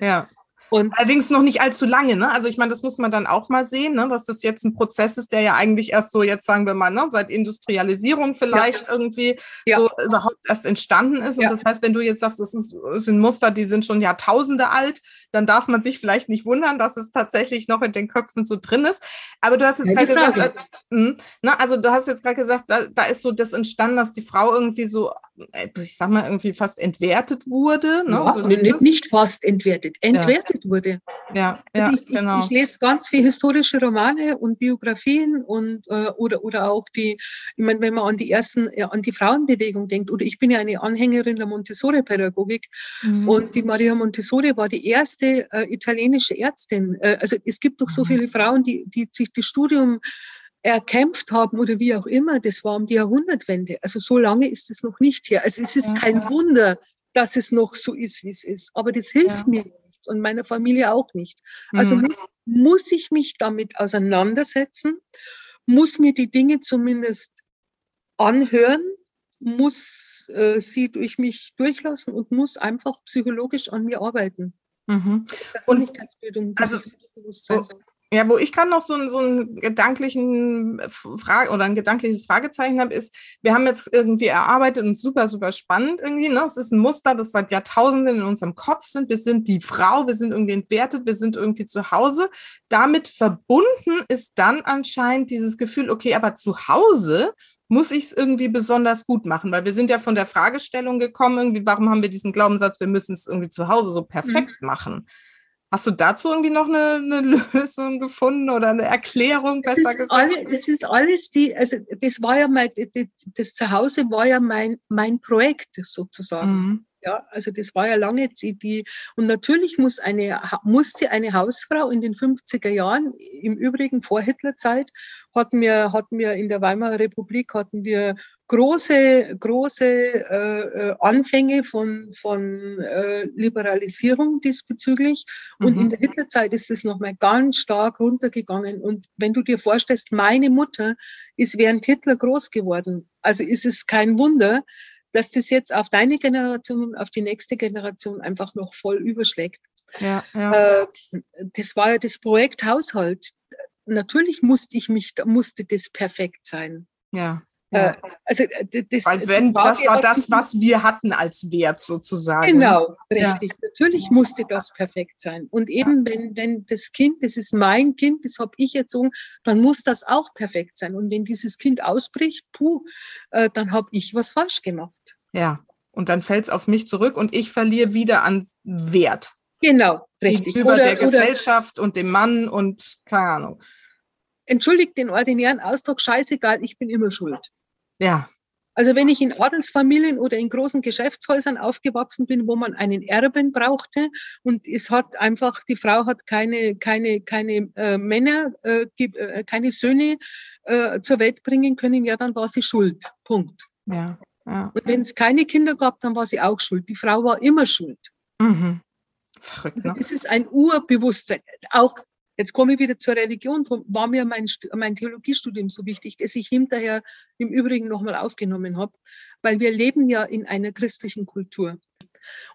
Ja. Und Allerdings noch nicht allzu lange, ne? Also ich meine, das muss man dann auch mal sehen, ne? dass das jetzt ein Prozess ist, der ja eigentlich erst so, jetzt sagen wir mal, ne? seit Industrialisierung vielleicht ja. irgendwie ja. so überhaupt erst entstanden ist. Und ja. das heißt, wenn du jetzt sagst, das, ist, das sind Muster, die sind schon Jahrtausende alt, dann darf man sich vielleicht nicht wundern, dass es tatsächlich noch in den Köpfen so drin ist. Aber du hast jetzt gerade gesagt, mh, ne? also du hast jetzt gerade gesagt, da, da ist so das entstanden, dass die Frau irgendwie so, äh, ich sag mal, irgendwie fast entwertet wurde. Ne? Ja, so nicht, nicht fast entwertet, entwertet wurde. Ja, ja also ich, genau. Ich, ich, lese ganz viele historische Romane und Biografien und äh, oder, oder auch die, ich meine, wenn man an die ersten, ja, an die Frauenbewegung denkt, oder ich bin ja eine Anhängerin der Montessori-Pädagogik mhm. und die Maria Montessori war die erste äh, italienische Ärztin. Äh, also es gibt doch so mhm. viele Frauen, die, die sich das Studium erkämpft haben oder wie auch immer, das war um die Jahrhundertwende. Also so lange ist es noch nicht her. Also es ist kein Wunder, dass es noch so ist, wie es ist. Aber das hilft ja. mir nichts und meiner Familie auch nicht. Also mhm. muss, muss ich mich damit auseinandersetzen, muss mir die Dinge zumindest anhören, muss äh, sie durch mich durchlassen und muss einfach psychologisch an mir arbeiten. Mhm. Und also, Bewusstsein. Oh, ja, wo ich gerade noch so, so einen gedanklichen Frage oder ein gedankliches Fragezeichen habe, ist, wir haben jetzt irgendwie erarbeitet und super, super spannend irgendwie. Ne? Es ist ein Muster, das seit Jahrtausenden in unserem Kopf sind. Wir sind die Frau, wir sind irgendwie entwertet, wir sind irgendwie zu Hause. Damit verbunden ist dann anscheinend dieses Gefühl, okay, aber zu Hause muss ich es irgendwie besonders gut machen, weil wir sind ja von der Fragestellung gekommen, irgendwie, warum haben wir diesen Glaubenssatz, wir müssen es irgendwie zu Hause so perfekt mhm. machen. Hast du dazu irgendwie noch eine, eine Lösung gefunden oder eine Erklärung, besser das gesagt? Alle, das ist alles die, also das war ja mein, das Zuhause war ja mein, mein Projekt sozusagen. Mhm. Ja, also das war ja lange die, und natürlich muss eine, musste eine Hausfrau in den 50er Jahren, im Übrigen vor Hitlerzeit, hatten wir, hatten wir in der Weimarer Republik, hatten wir große, große äh, äh, Anfänge von, von äh, Liberalisierung diesbezüglich. Und mhm. in der Hitlerzeit ist es nochmal ganz stark runtergegangen. Und wenn du dir vorstellst, meine Mutter ist während Hitler groß geworden. Also ist es kein Wunder, dass das jetzt auf deine Generation und auf die nächste Generation einfach noch voll überschlägt. Ja, ja. Äh, das war ja das Projekt Haushalt. Natürlich musste ich mich, musste das perfekt sein. Ja. Äh, also äh, das, Weil wenn, das war das, was wir hatten als Wert sozusagen. Genau, richtig. Ja. Natürlich musste das perfekt sein. Und eben, ja. wenn, wenn das Kind, das ist mein Kind, das habe ich erzogen, dann muss das auch perfekt sein. Und wenn dieses Kind ausbricht, puh, äh, dann habe ich was falsch gemacht. Ja, und dann fällt es auf mich zurück und ich verliere wieder an Wert. Genau, richtig. Über oder, der Gesellschaft oder, und dem Mann und keine Ahnung. Entschuldigt den ordinären Ausdruck, scheißegal, ich bin immer schuld. Ja. Also wenn ich in Adelsfamilien oder in großen Geschäftshäusern aufgewachsen bin, wo man einen Erben brauchte und es hat einfach, die Frau hat keine, keine, keine äh, Männer, äh, äh, keine Söhne äh, zur Welt bringen können, ja, dann war sie schuld. Punkt. Ja. ja. Und wenn es keine Kinder gab, dann war sie auch schuld. Die Frau war immer schuld. Mhm. Verrückt, also ne? das ist ein Urbewusstsein. Auch Jetzt komme ich wieder zur Religion. Darum war mir mein, mein Theologiestudium so wichtig, das ich hinterher im Übrigen nochmal aufgenommen habe, weil wir leben ja in einer christlichen Kultur.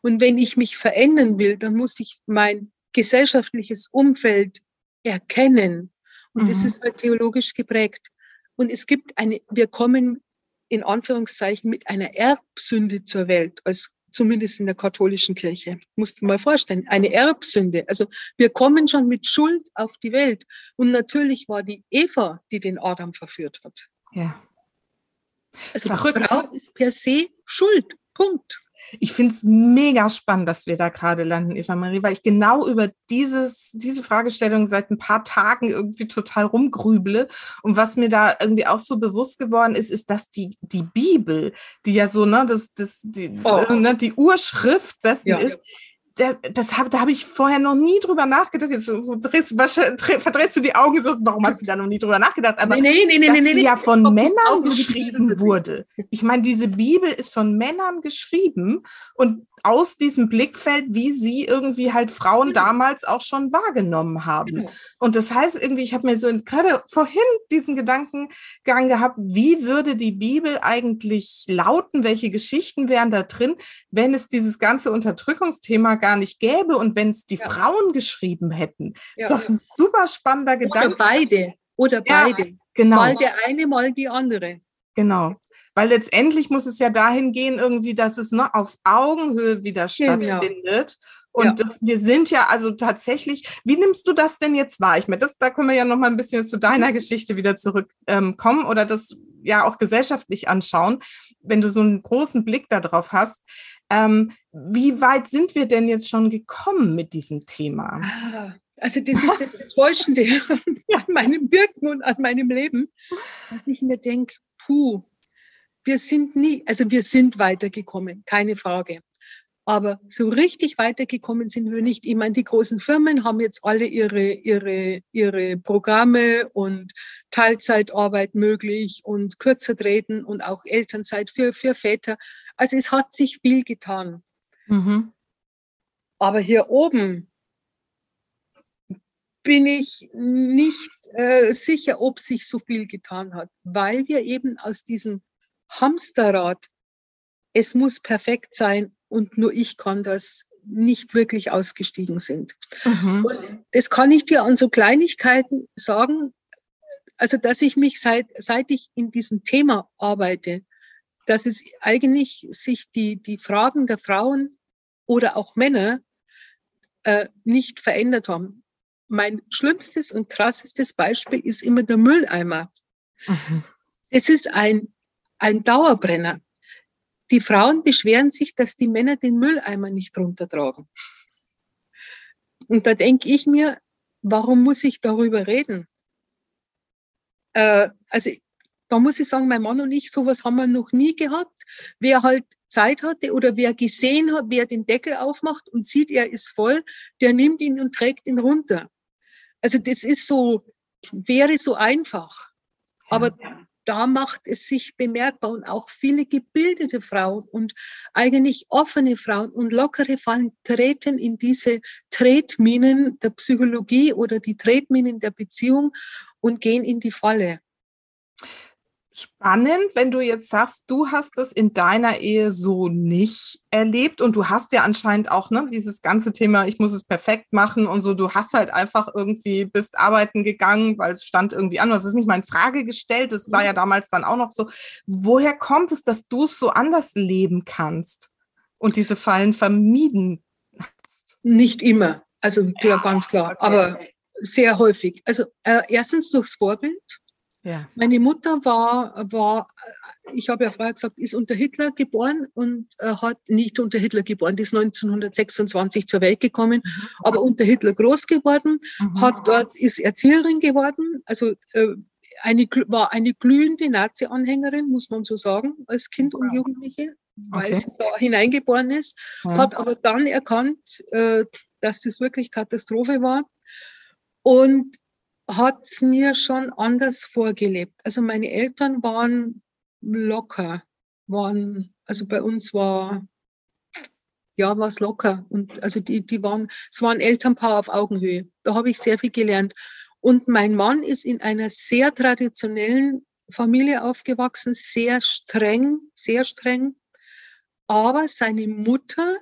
Und wenn ich mich verändern will, dann muss ich mein gesellschaftliches Umfeld erkennen. Und mhm. das ist halt theologisch geprägt. Und es gibt eine, wir kommen in Anführungszeichen mit einer Erbsünde zur Welt als zumindest in der katholischen Kirche. Musst du mal vorstellen, eine Erbsünde. Also wir kommen schon mit Schuld auf die Welt. Und natürlich war die Eva, die den Adam verführt hat. Ja. Also Verrückt. die Frau ist per se schuld. Punkt. Ich finde es mega spannend, dass wir da gerade landen, Eva Marie, weil ich genau über dieses, diese Fragestellung seit ein paar Tagen irgendwie total rumgrüble. Und was mir da irgendwie auch so bewusst geworden ist, ist, dass die, die Bibel, die ja so, ne, das, das, die, oh. ne, die Urschrift dessen ja. ist, das, das hab, da habe ich vorher noch nie drüber nachgedacht. Jetzt drehst, verdrehst du die Augen, so, warum hat sie da noch nie drüber nachgedacht? Aber nee, nee, nee, dass die ja von Männern geschrieben wurde. Ich meine, diese Bibel ist von Männern geschrieben und aus diesem Blickfeld, wie sie irgendwie halt Frauen damals auch schon wahrgenommen haben. Genau. Und das heißt irgendwie, ich habe mir so gerade vorhin diesen Gedankengang gehabt, wie würde die Bibel eigentlich lauten, welche Geschichten wären da drin, wenn es dieses ganze Unterdrückungsthema gar nicht gäbe und wenn es die ja. Frauen geschrieben hätten. Ja. Das ist doch ein super spannender Gedanke. Oder beide. Oder beide. Ja, genau. Mal der eine, mal die andere. Genau. Weil letztendlich muss es ja dahin gehen, irgendwie, dass es ne, auf Augenhöhe wieder genau. stattfindet. Und ja. das, wir sind ja also tatsächlich, wie nimmst du das denn jetzt wahr? Ich meine, das, da können wir ja noch mal ein bisschen zu deiner Geschichte wieder zurückkommen ähm, oder das ja auch gesellschaftlich anschauen, wenn du so einen großen Blick darauf hast. Ähm, wie weit sind wir denn jetzt schon gekommen mit diesem Thema? Ah, also das ist das Enttäuschende an meinem Wirken und an meinem Leben, dass ich mir denke, puh, wir sind nie, also wir sind weitergekommen, keine Frage. Aber so richtig weitergekommen sind wir nicht. Ich meine, die großen Firmen haben jetzt alle ihre, ihre, ihre Programme und Teilzeitarbeit möglich und kürzer treten und auch Elternzeit für, für Väter. Also es hat sich viel getan. Mhm. Aber hier oben bin ich nicht äh, sicher, ob sich so viel getan hat, weil wir eben aus diesem Hamsterrad, es muss perfekt sein und nur ich kann das nicht wirklich ausgestiegen sind. Mhm. Und das kann ich dir an so Kleinigkeiten sagen, also dass ich mich seit, seit ich in diesem Thema arbeite, dass es eigentlich sich die, die Fragen der Frauen oder auch Männer äh, nicht verändert haben. Mein schlimmstes und krassestes Beispiel ist immer der Mülleimer. Mhm. Es ist ein ein Dauerbrenner. Die Frauen beschweren sich, dass die Männer den Mülleimer nicht runtertragen. Und da denke ich mir, warum muss ich darüber reden? Äh, also da muss ich sagen, mein Mann und ich, sowas haben wir noch nie gehabt. Wer halt Zeit hatte oder wer gesehen hat, wer den Deckel aufmacht und sieht, er ist voll, der nimmt ihn und trägt ihn runter. Also das ist so, wäre so einfach. Aber da macht es sich bemerkbar und auch viele gebildete Frauen und eigentlich offene Frauen und lockere Frauen treten in diese Tretminen der Psychologie oder die Tretminen der Beziehung und gehen in die Falle spannend, wenn du jetzt sagst, du hast es in deiner Ehe so nicht erlebt und du hast ja anscheinend auch ne, dieses ganze Thema, ich muss es perfekt machen und so, du hast halt einfach irgendwie, bist arbeiten gegangen, weil es stand irgendwie an. Das ist nicht mal in Frage gestellt, das war ja damals dann auch noch so. Woher kommt es, dass du es so anders leben kannst und diese Fallen vermieden hast? Nicht immer, also klar, ganz klar, okay. aber sehr häufig. Also äh, erstens durchs Vorbild. Ja. Meine Mutter war, war, ich habe ja vorher gesagt, ist unter Hitler geboren und äh, hat nicht unter Hitler geboren, die ist 1926 zur Welt gekommen, mhm. aber unter Hitler groß geworden, mhm. hat dort, ist Erzieherin geworden, also äh, eine, war eine glühende Nazi-Anhängerin, muss man so sagen, als Kind und Jugendliche, weil okay. sie da hineingeboren ist, ja. hat aber dann erkannt, äh, dass das wirklich Katastrophe war und hat es mir schon anders vorgelebt. Also meine Eltern waren locker, waren, also bei uns war, ja, war es locker. Und also die, die waren, es war ein Elternpaar auf Augenhöhe. Da habe ich sehr viel gelernt. Und mein Mann ist in einer sehr traditionellen Familie aufgewachsen, sehr streng, sehr streng. Aber seine Mutter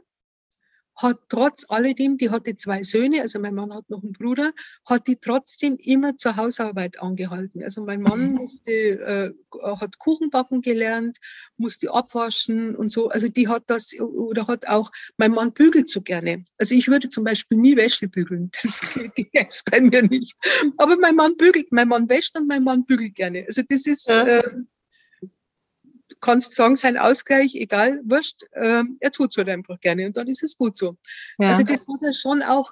hat trotz alledem, die hatte zwei Söhne, also mein Mann hat noch einen Bruder, hat die trotzdem immer zur Hausarbeit angehalten. Also mein Mann mhm. musste, äh, hat Kuchen backen gelernt, musste abwaschen und so. Also die hat das, oder hat auch, mein Mann bügelt so gerne. Also ich würde zum Beispiel nie Wäsche bügeln. Das geht bei mir nicht. Aber mein Mann bügelt, mein Mann wäscht und mein Mann bügelt gerne. Also das ist, äh, kannst sagen, sein Ausgleich, egal, wurscht, äh, er tut es halt einfach gerne und dann ist es gut so. Ja. Also das hat er schon auch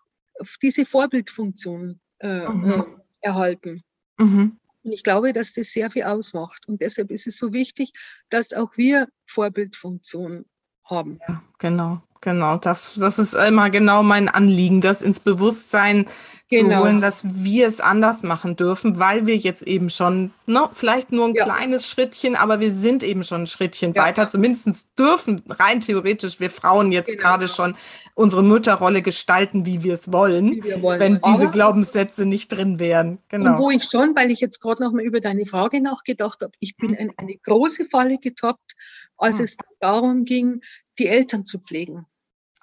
diese Vorbildfunktion äh, mhm. äh, erhalten. Mhm. Und ich glaube, dass das sehr viel ausmacht. Und deshalb ist es so wichtig, dass auch wir Vorbildfunktion haben. Ja, genau genau. Das ist immer genau mein Anliegen, das ins Bewusstsein genau. zu holen, dass wir es anders machen dürfen, weil wir jetzt eben schon, ne, vielleicht nur ein ja. kleines Schrittchen, aber wir sind eben schon ein Schrittchen ja. weiter. Zumindest dürfen rein theoretisch wir Frauen jetzt genau. gerade schon unsere Mutterrolle gestalten, wie wir es wollen, wollen. wenn diese aber, Glaubenssätze nicht drin wären. Genau. Und wo ich schon, weil ich jetzt gerade noch mal über deine Frage nachgedacht habe, ich bin in eine große Falle getappt, als hm. es darum ging, die Eltern zu pflegen.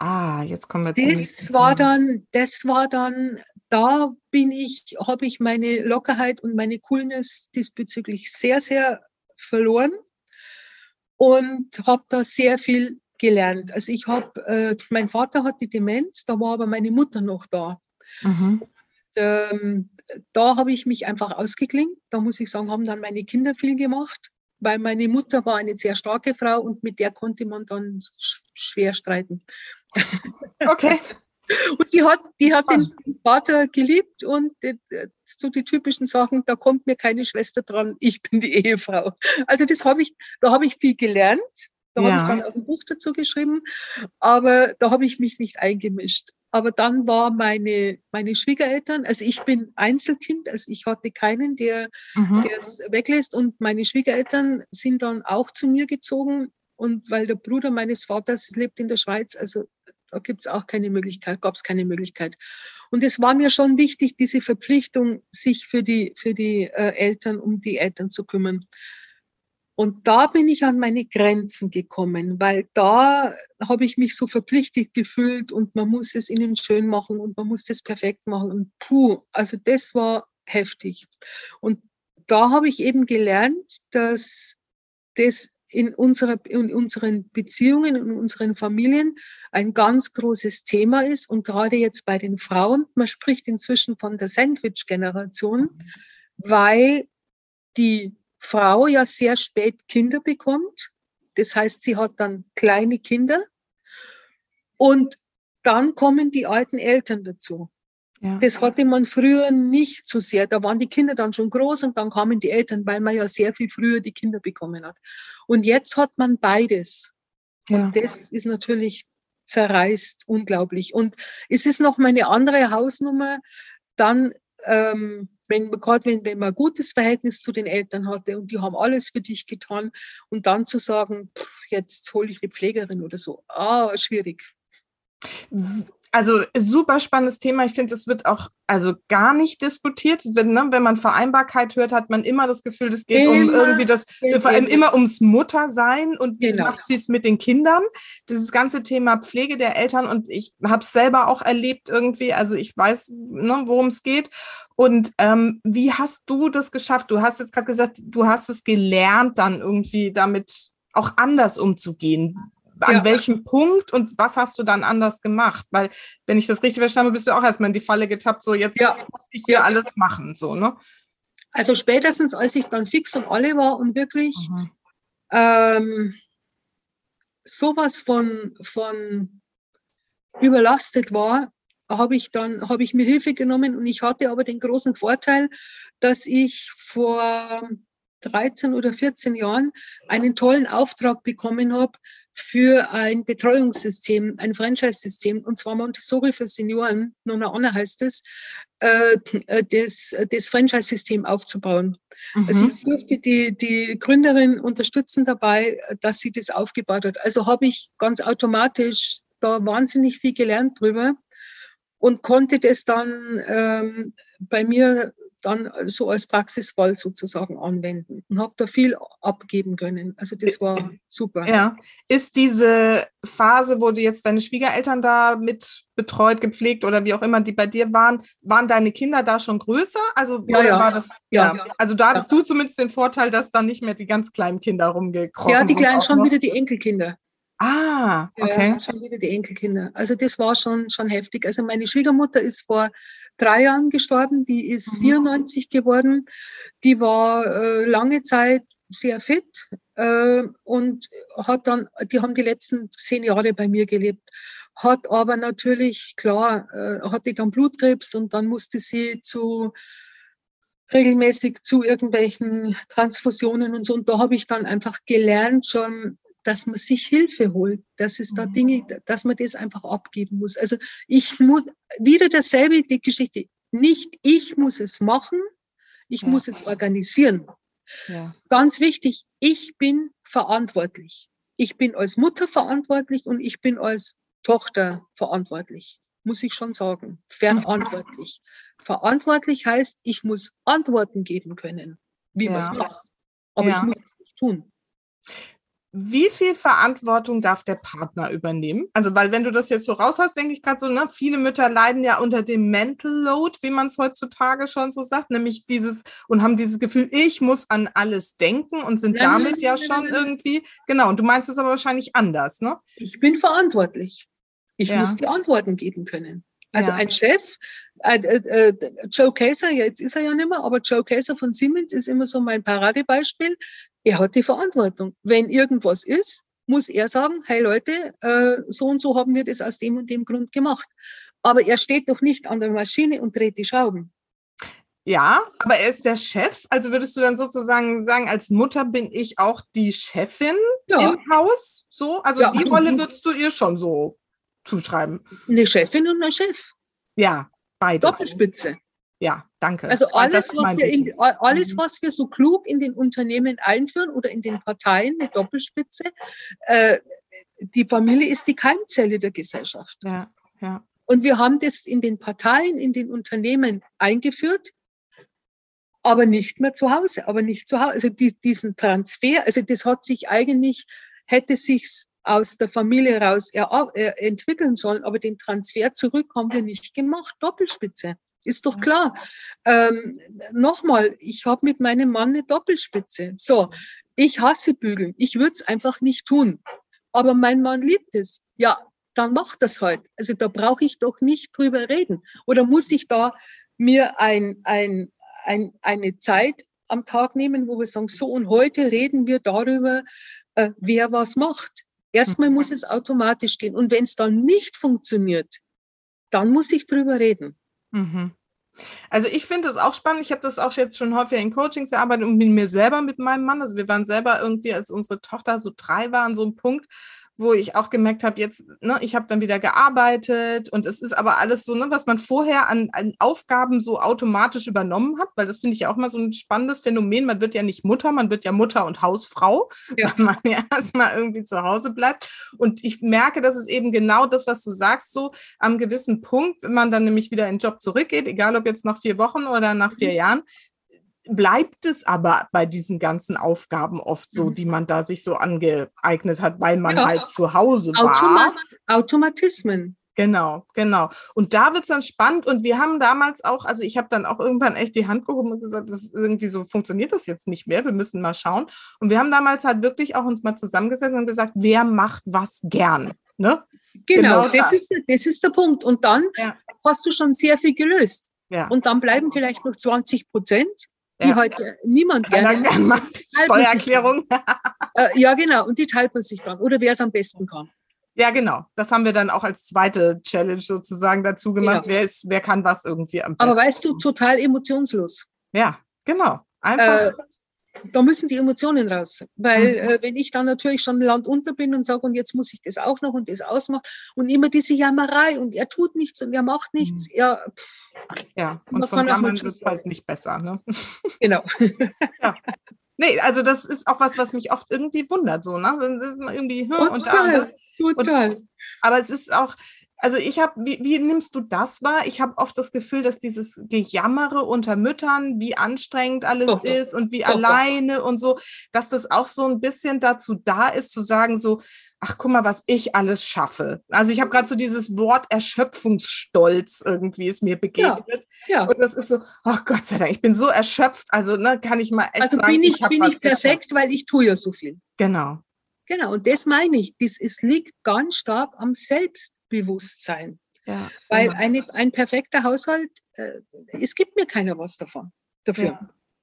Ah, jetzt kommen wir das war dann, das war dann, da bin ich, habe ich meine Lockerheit und meine Coolness diesbezüglich sehr, sehr verloren und habe da sehr viel gelernt. Also ich habe, äh, mein Vater hatte Demenz, da war aber meine Mutter noch da. Mhm. Und, ähm, da habe ich mich einfach ausgeklingt. Da muss ich sagen, haben dann meine Kinder viel gemacht, weil meine Mutter war eine sehr starke Frau und mit der konnte man dann schwer streiten. Okay. Und die hat, die hat den Vater geliebt und die, so die typischen Sachen, da kommt mir keine Schwester dran, ich bin die Ehefrau. Also das habe ich, da habe ich viel gelernt. Da ja. habe ich dann auch ein Buch dazu geschrieben, aber da habe ich mich nicht eingemischt. Aber dann war meine, meine Schwiegereltern, also ich bin Einzelkind, also ich hatte keinen, der, mhm. der es weglässt und meine Schwiegereltern sind dann auch zu mir gezogen und weil der Bruder meines Vaters lebt in der Schweiz, also da gibt es auch keine Möglichkeit, gab es keine Möglichkeit. Und es war mir schon wichtig, diese Verpflichtung, sich für die, für die äh, Eltern, um die Eltern zu kümmern. Und da bin ich an meine Grenzen gekommen, weil da habe ich mich so verpflichtet gefühlt und man muss es ihnen schön machen und man muss das perfekt machen. Und puh, also das war heftig. Und da habe ich eben gelernt, dass das in, unserer, in unseren Beziehungen, in unseren Familien ein ganz großes Thema ist. Und gerade jetzt bei den Frauen, man spricht inzwischen von der Sandwich-Generation, weil die Frau ja sehr spät Kinder bekommt. Das heißt, sie hat dann kleine Kinder. Und dann kommen die alten Eltern dazu. Ja. Das hatte man früher nicht so sehr. Da waren die Kinder dann schon groß und dann kamen die Eltern, weil man ja sehr viel früher die Kinder bekommen hat. Und jetzt hat man beides. Ja. Und das ist natürlich zerreißt unglaublich. Und es ist noch mal eine andere Hausnummer, dann, ähm, wenn, gerade wenn, wenn man ein gutes Verhältnis zu den Eltern hatte und die haben alles für dich getan und dann zu sagen, pff, jetzt hole ich eine Pflegerin oder so, ah, schwierig also super spannendes Thema. Ich finde, es wird auch also gar nicht diskutiert. Wenn, ne, wenn man Vereinbarkeit hört, hat man immer das Gefühl, es geht immer, um irgendwie das, vor allem immer ums Muttersein und wie genau. macht sie es mit den Kindern. Dieses ganze Thema Pflege der Eltern und ich habe es selber auch erlebt irgendwie. Also ich weiß, ne, worum es geht. Und ähm, wie hast du das geschafft? Du hast jetzt gerade gesagt, du hast es gelernt, dann irgendwie damit auch anders umzugehen an ja. welchem Punkt und was hast du dann anders gemacht? Weil, wenn ich das richtig verstanden habe, bist du auch erstmal in die Falle getappt, so jetzt ja. muss ich hier ja. alles machen, so, ne? Also spätestens, als ich dann fix und alle war und wirklich mhm. ähm, sowas von, von überlastet war, habe ich dann, habe ich mir Hilfe genommen und ich hatte aber den großen Vorteil, dass ich vor 13 oder 14 Jahren einen tollen Auftrag bekommen habe für ein Betreuungssystem, ein Franchise-System, und zwar Montessori für Senioren, Nona Anna heißt es, äh, das, das Franchise-System aufzubauen. Mhm. Also ich durfte die, die Gründerin unterstützen dabei, dass sie das aufgebaut hat. Also habe ich ganz automatisch da wahnsinnig viel gelernt drüber und konnte das dann ähm, bei mir dann so als Praxisfall sozusagen anwenden und habe da viel abgeben können. Also das war super. Ja. Ist diese Phase, wo du jetzt deine Schwiegereltern da mit betreut, gepflegt oder wie auch immer die bei dir waren, waren deine Kinder da schon größer? Also ja, ja. war das ja. ja. Also da hattest du zumindest den Vorteil, dass da nicht mehr die ganz kleinen Kinder rumgekrochen sind. Ja, die kleinen schon noch. wieder die Enkelkinder. Ah, okay. Ja, schon wieder die Enkelkinder. Also das war schon, schon heftig. Also meine Schwiegermutter ist vor drei Jahren gestorben, die ist mhm. 94 geworden. Die war äh, lange Zeit sehr fit äh, und hat dann, die haben die letzten zehn Jahre bei mir gelebt. Hat aber natürlich, klar, äh, hatte dann Blutkrebs und dann musste sie zu regelmäßig zu irgendwelchen Transfusionen und so. Und da habe ich dann einfach gelernt, schon dass man sich Hilfe holt, dass es da mhm. Dinge, dass man das einfach abgeben muss. Also ich muss wieder dasselbe die Geschichte. Nicht ich muss es machen, ich ja. muss es organisieren. Ja. Ganz wichtig, ich bin verantwortlich. Ich bin als Mutter verantwortlich und ich bin als Tochter verantwortlich, muss ich schon sagen. Verantwortlich. Verantwortlich heißt, ich muss Antworten geben können, wie ja. man es macht. Aber ich muss es nicht tun wie viel Verantwortung darf der Partner übernehmen? Also, weil wenn du das jetzt so raus hast, denke ich gerade so, ne, viele Mütter leiden ja unter dem Mental Load, wie man es heutzutage schon so sagt, nämlich dieses und haben dieses Gefühl, ich muss an alles denken und sind nein, damit ja nein, schon irgendwie, genau, und du meinst es aber wahrscheinlich anders, ne? Ich bin verantwortlich. Ich ja. muss die Antworten geben können. Also ja. ein Chef, äh, äh, äh, Joe Kaeser, jetzt ist er ja nicht mehr, aber Joe Kaeser von Siemens ist immer so mein Paradebeispiel. Er hat die Verantwortung. Wenn irgendwas ist, muss er sagen, hey Leute, äh, so und so haben wir das aus dem und dem Grund gemacht. Aber er steht doch nicht an der Maschine und dreht die Schrauben. Ja, aber er ist der Chef. Also würdest du dann sozusagen sagen, als Mutter bin ich auch die Chefin ja. im Haus? So? Also ja. die Rolle würdest du ihr schon so zuschreiben? Eine Chefin und ein Chef. Ja, beides. Doppelspitze. Ja, danke. Also alles, was wir in, alles, mhm. was wir so klug in den Unternehmen einführen oder in den Parteien, eine Doppelspitze, äh, die Familie ist die Keimzelle der Gesellschaft. Ja, ja. Und wir haben das in den Parteien, in den Unternehmen eingeführt, aber nicht mehr zu Hause, aber nicht zu Hause. Also die, diesen Transfer, also das hat sich eigentlich, hätte sich's aus der Familie raus entwickeln sollen, aber den Transfer zurück haben wir nicht gemacht. Doppelspitze. Ist doch klar. Ähm, Nochmal, ich habe mit meinem Mann eine Doppelspitze. So, ich hasse Bügeln. Ich würde es einfach nicht tun. Aber mein Mann liebt es. Ja, dann macht das halt. Also da brauche ich doch nicht drüber reden. Oder muss ich da mir ein, ein, ein, eine Zeit am Tag nehmen, wo wir sagen, so und heute reden wir darüber, äh, wer was macht. Erstmal muss es automatisch gehen. Und wenn es dann nicht funktioniert, dann muss ich drüber reden. Mhm. Also ich finde das auch spannend. Ich habe das auch jetzt schon häufiger in Coachings erarbeitet und mit mir selber mit meinem Mann. Also wir waren selber irgendwie, als unsere Tochter so drei war, an so einem Punkt, wo ich auch gemerkt habe, jetzt, ne, ich habe dann wieder gearbeitet und es ist aber alles so, ne, was man vorher an, an Aufgaben so automatisch übernommen hat, weil das finde ich ja auch mal so ein spannendes Phänomen. Man wird ja nicht Mutter, man wird ja Mutter und Hausfrau, ja. weil man ja erstmal irgendwie zu Hause bleibt. Und ich merke, dass es eben genau das, was du sagst, so am gewissen Punkt, wenn man dann nämlich wieder in den Job zurückgeht, egal ob jetzt nach vier Wochen oder nach vier mhm. Jahren, bleibt es aber bei diesen ganzen Aufgaben oft so, mhm. die man da sich so angeeignet hat, weil man ja. halt zu Hause war. Automat Automatismen. Genau, genau. Und da wird es dann spannend. Und wir haben damals auch, also ich habe dann auch irgendwann echt die Hand gehoben und gesagt, das ist irgendwie so funktioniert das jetzt nicht mehr. Wir müssen mal schauen. Und wir haben damals halt wirklich auch uns mal zusammengesetzt und gesagt, wer macht was gern? Ne? Genau, genau das, das, Ist, das ist der Punkt. Und dann ja. hast du schon sehr viel gelöst. Ja. Und dann bleiben vielleicht noch 20 Prozent die ja. heute niemand gerne, gerne macht. Steuererklärung. äh, ja, genau. Und die teilt man sich dann. Oder wer es am besten kann. Ja, genau. Das haben wir dann auch als zweite Challenge sozusagen dazu gemacht. Genau. Wer, ist, wer kann was irgendwie am besten. Aber weißt du, total emotionslos. Ja, genau. Einfach. Äh, da müssen die Emotionen raus. Weil mhm. äh, wenn ich dann natürlich schon Land unter bin und sage, und jetzt muss ich das auch noch und das ausmachen und immer diese Jammerei und er tut nichts und er macht nichts, mhm. ja. Pff, ja, und von Jammern wird es halt nicht besser. Ne? Genau. ja. Nee, also das ist auch was, was mich oft irgendwie wundert, so, ne? Das ist irgendwie, hm, total, und da und das. Total. Und, aber es ist auch, also ich habe, wie, wie, nimmst du das wahr? Ich habe oft das Gefühl, dass dieses Gejammere unter Müttern, wie anstrengend alles doch, ist und wie doch, alleine doch. und so, dass das auch so ein bisschen dazu da ist, zu sagen so, ach guck mal, was ich alles schaffe. Also ich habe gerade so dieses Wort Erschöpfungsstolz irgendwie ist mir begegnet. Ja, ja. Und das ist so, ach Gott sei Dank, ich bin so erschöpft, also ne, kann ich mal echt also sagen, bin ich, ich bin ich perfekt, geschafft. weil ich tue ja so viel. Genau. Genau, und das meine ich. Das, es liegt ganz stark am Selbstbewusstsein. Ja, Weil genau. eine, ein perfekter Haushalt, äh, es gibt mir keiner was davon, dafür.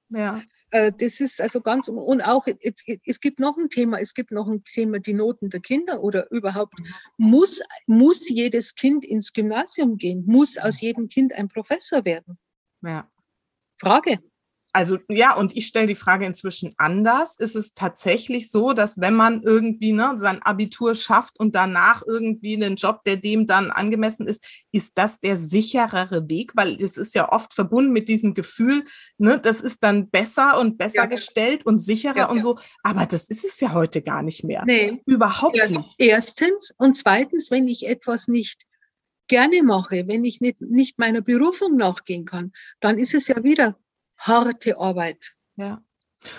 Ja. ja. Äh, das ist also ganz, und auch, es, es, gibt noch ein Thema, es gibt noch ein Thema, die Noten der Kinder oder überhaupt, muss, muss jedes Kind ins Gymnasium gehen? Muss aus jedem Kind ein Professor werden? Ja. Frage. Also ja, und ich stelle die Frage inzwischen anders. Ist es tatsächlich so, dass wenn man irgendwie ne, sein Abitur schafft und danach irgendwie einen Job, der dem dann angemessen ist, ist das der sicherere Weg? Weil es ist ja oft verbunden mit diesem Gefühl, ne, das ist dann besser und besser ja. gestellt und sicherer ja, und so. Aber das ist es ja heute gar nicht mehr. Nee. Überhaupt Erst, nicht. Erstens und zweitens, wenn ich etwas nicht gerne mache, wenn ich nicht, nicht meiner Berufung nachgehen kann, dann ist es ja wieder harte Arbeit. Ja.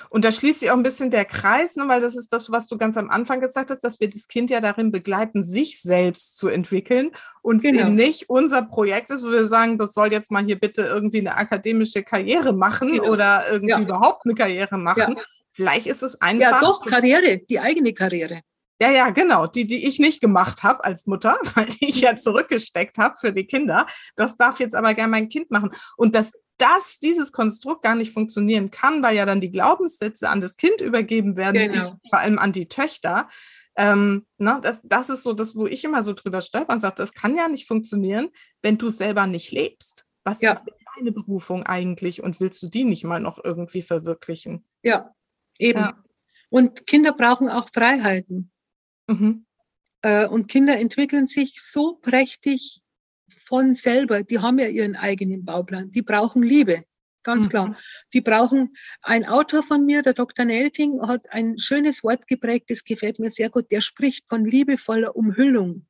Und da schließt sich auch ein bisschen der Kreis, ne, weil das ist das, was du ganz am Anfang gesagt hast, dass wir das Kind ja darin begleiten, sich selbst zu entwickeln und genau. eben nicht unser Projekt ist, wo wir sagen, das soll jetzt mal hier bitte irgendwie eine akademische Karriere machen genau. oder irgendwie ja. überhaupt eine Karriere machen. Ja. Vielleicht ist es einfach. Ja, doch, Karriere, die eigene Karriere. Ja, ja, genau. Die, die ich nicht gemacht habe als Mutter, weil ich ja zurückgesteckt habe für die Kinder. Das darf jetzt aber gern mein Kind machen. Und das dass dieses Konstrukt gar nicht funktionieren kann, weil ja dann die Glaubenssätze an das Kind übergeben werden, genau. vor allem an die Töchter. Ähm, ne, das, das ist so das, wo ich immer so drüber stolper und sage, das kann ja nicht funktionieren, wenn du selber nicht lebst. Was ja. ist deine Berufung eigentlich und willst du die nicht mal noch irgendwie verwirklichen? Ja, eben. Ja. Und Kinder brauchen auch Freiheiten. Mhm. Äh, und Kinder entwickeln sich so prächtig von selber, die haben ja ihren eigenen Bauplan, die brauchen Liebe, ganz mhm. klar. Die brauchen, ein Autor von mir, der Dr. Nelting, hat ein schönes Wort geprägt, das gefällt mir sehr gut, der spricht von liebevoller Umhüllung.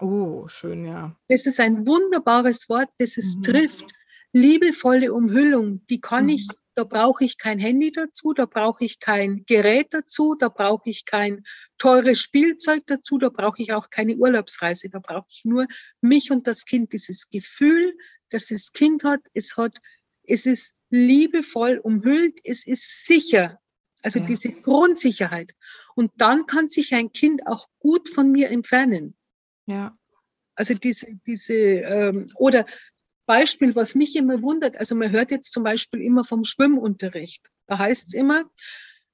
Oh, schön, ja. Das ist ein wunderbares Wort, das es mhm. trifft. Liebevolle Umhüllung, die kann mhm. ich da brauche ich kein Handy dazu, da brauche ich kein Gerät dazu, da brauche ich kein teures Spielzeug dazu, da brauche ich auch keine Urlaubsreise, da brauche ich nur mich und das Kind, dieses Gefühl, das das Kind hat, es hat, es ist liebevoll umhüllt, es ist sicher, also ja. diese Grundsicherheit. Und dann kann sich ein Kind auch gut von mir entfernen. Ja. Also diese, diese, ähm, oder Beispiel, was mich immer wundert, also man hört jetzt zum Beispiel immer vom Schwimmunterricht. Da heißt es immer,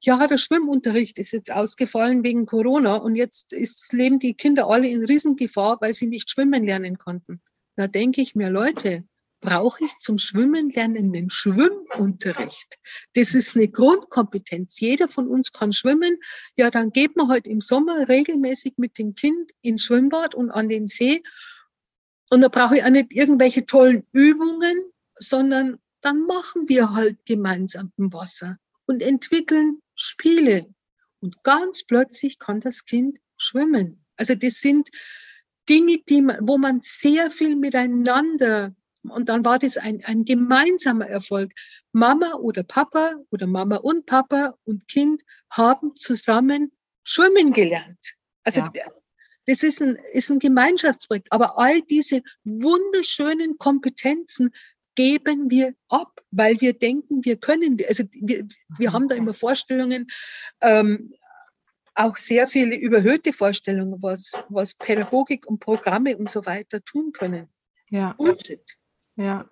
ja, der Schwimmunterricht ist jetzt ausgefallen wegen Corona und jetzt ist, leben die Kinder alle in Riesengefahr, weil sie nicht schwimmen lernen konnten. Da denke ich mir, Leute, brauche ich zum Schwimmen lernen den Schwimmunterricht. Das ist eine Grundkompetenz. Jeder von uns kann schwimmen. Ja, dann geht man halt im Sommer regelmäßig mit dem Kind ins Schwimmbad und an den See und da brauche ich auch nicht irgendwelche tollen Übungen, sondern dann machen wir halt gemeinsam im Wasser und entwickeln Spiele. Und ganz plötzlich kann das Kind schwimmen. Also das sind Dinge, die, wo man sehr viel miteinander und dann war das ein, ein gemeinsamer Erfolg. Mama oder Papa oder Mama und Papa und Kind haben zusammen schwimmen gelernt. Also ja. Das ist ein, ist ein Gemeinschaftsprojekt. Aber all diese wunderschönen Kompetenzen geben wir ab, weil wir denken, wir können. Also wir, wir haben da immer Vorstellungen, ähm, auch sehr viele überhöhte Vorstellungen, was, was Pädagogik und Programme und so weiter tun können. Ja. Bullshit. Ja.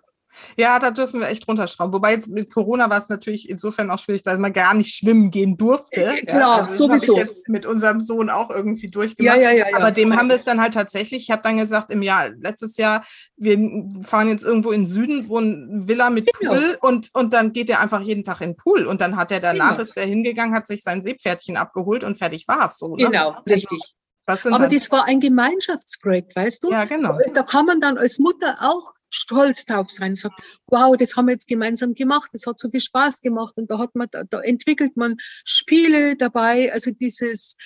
Ja, da dürfen wir echt runterschrauben. Wobei jetzt mit Corona war es natürlich insofern auch schwierig, dass man gar nicht schwimmen gehen durfte. Äh, klar, ja, also sowieso. Ich jetzt mit unserem Sohn auch irgendwie durchgemacht. Ja, ja, ja, ja. Aber dem haben wir es dann halt tatsächlich, ich habe dann gesagt, im Jahr, letztes Jahr, wir fahren jetzt irgendwo in den Süden, wo ein Villa mit genau. Pool und, und dann geht er einfach jeden Tag in den Pool. Und dann hat er danach, genau. ist er hingegangen, hat sich sein Seepferdchen abgeholt und fertig war es so. Ne? Genau, also richtig. Aber das war ein Gemeinschaftsprojekt, weißt du? Ja, genau. Da kann man dann als Mutter auch stolz drauf sein, sagt, wow, das haben wir jetzt gemeinsam gemacht, das hat so viel Spaß gemacht und da hat man, da, da entwickelt man Spiele dabei, also dieses,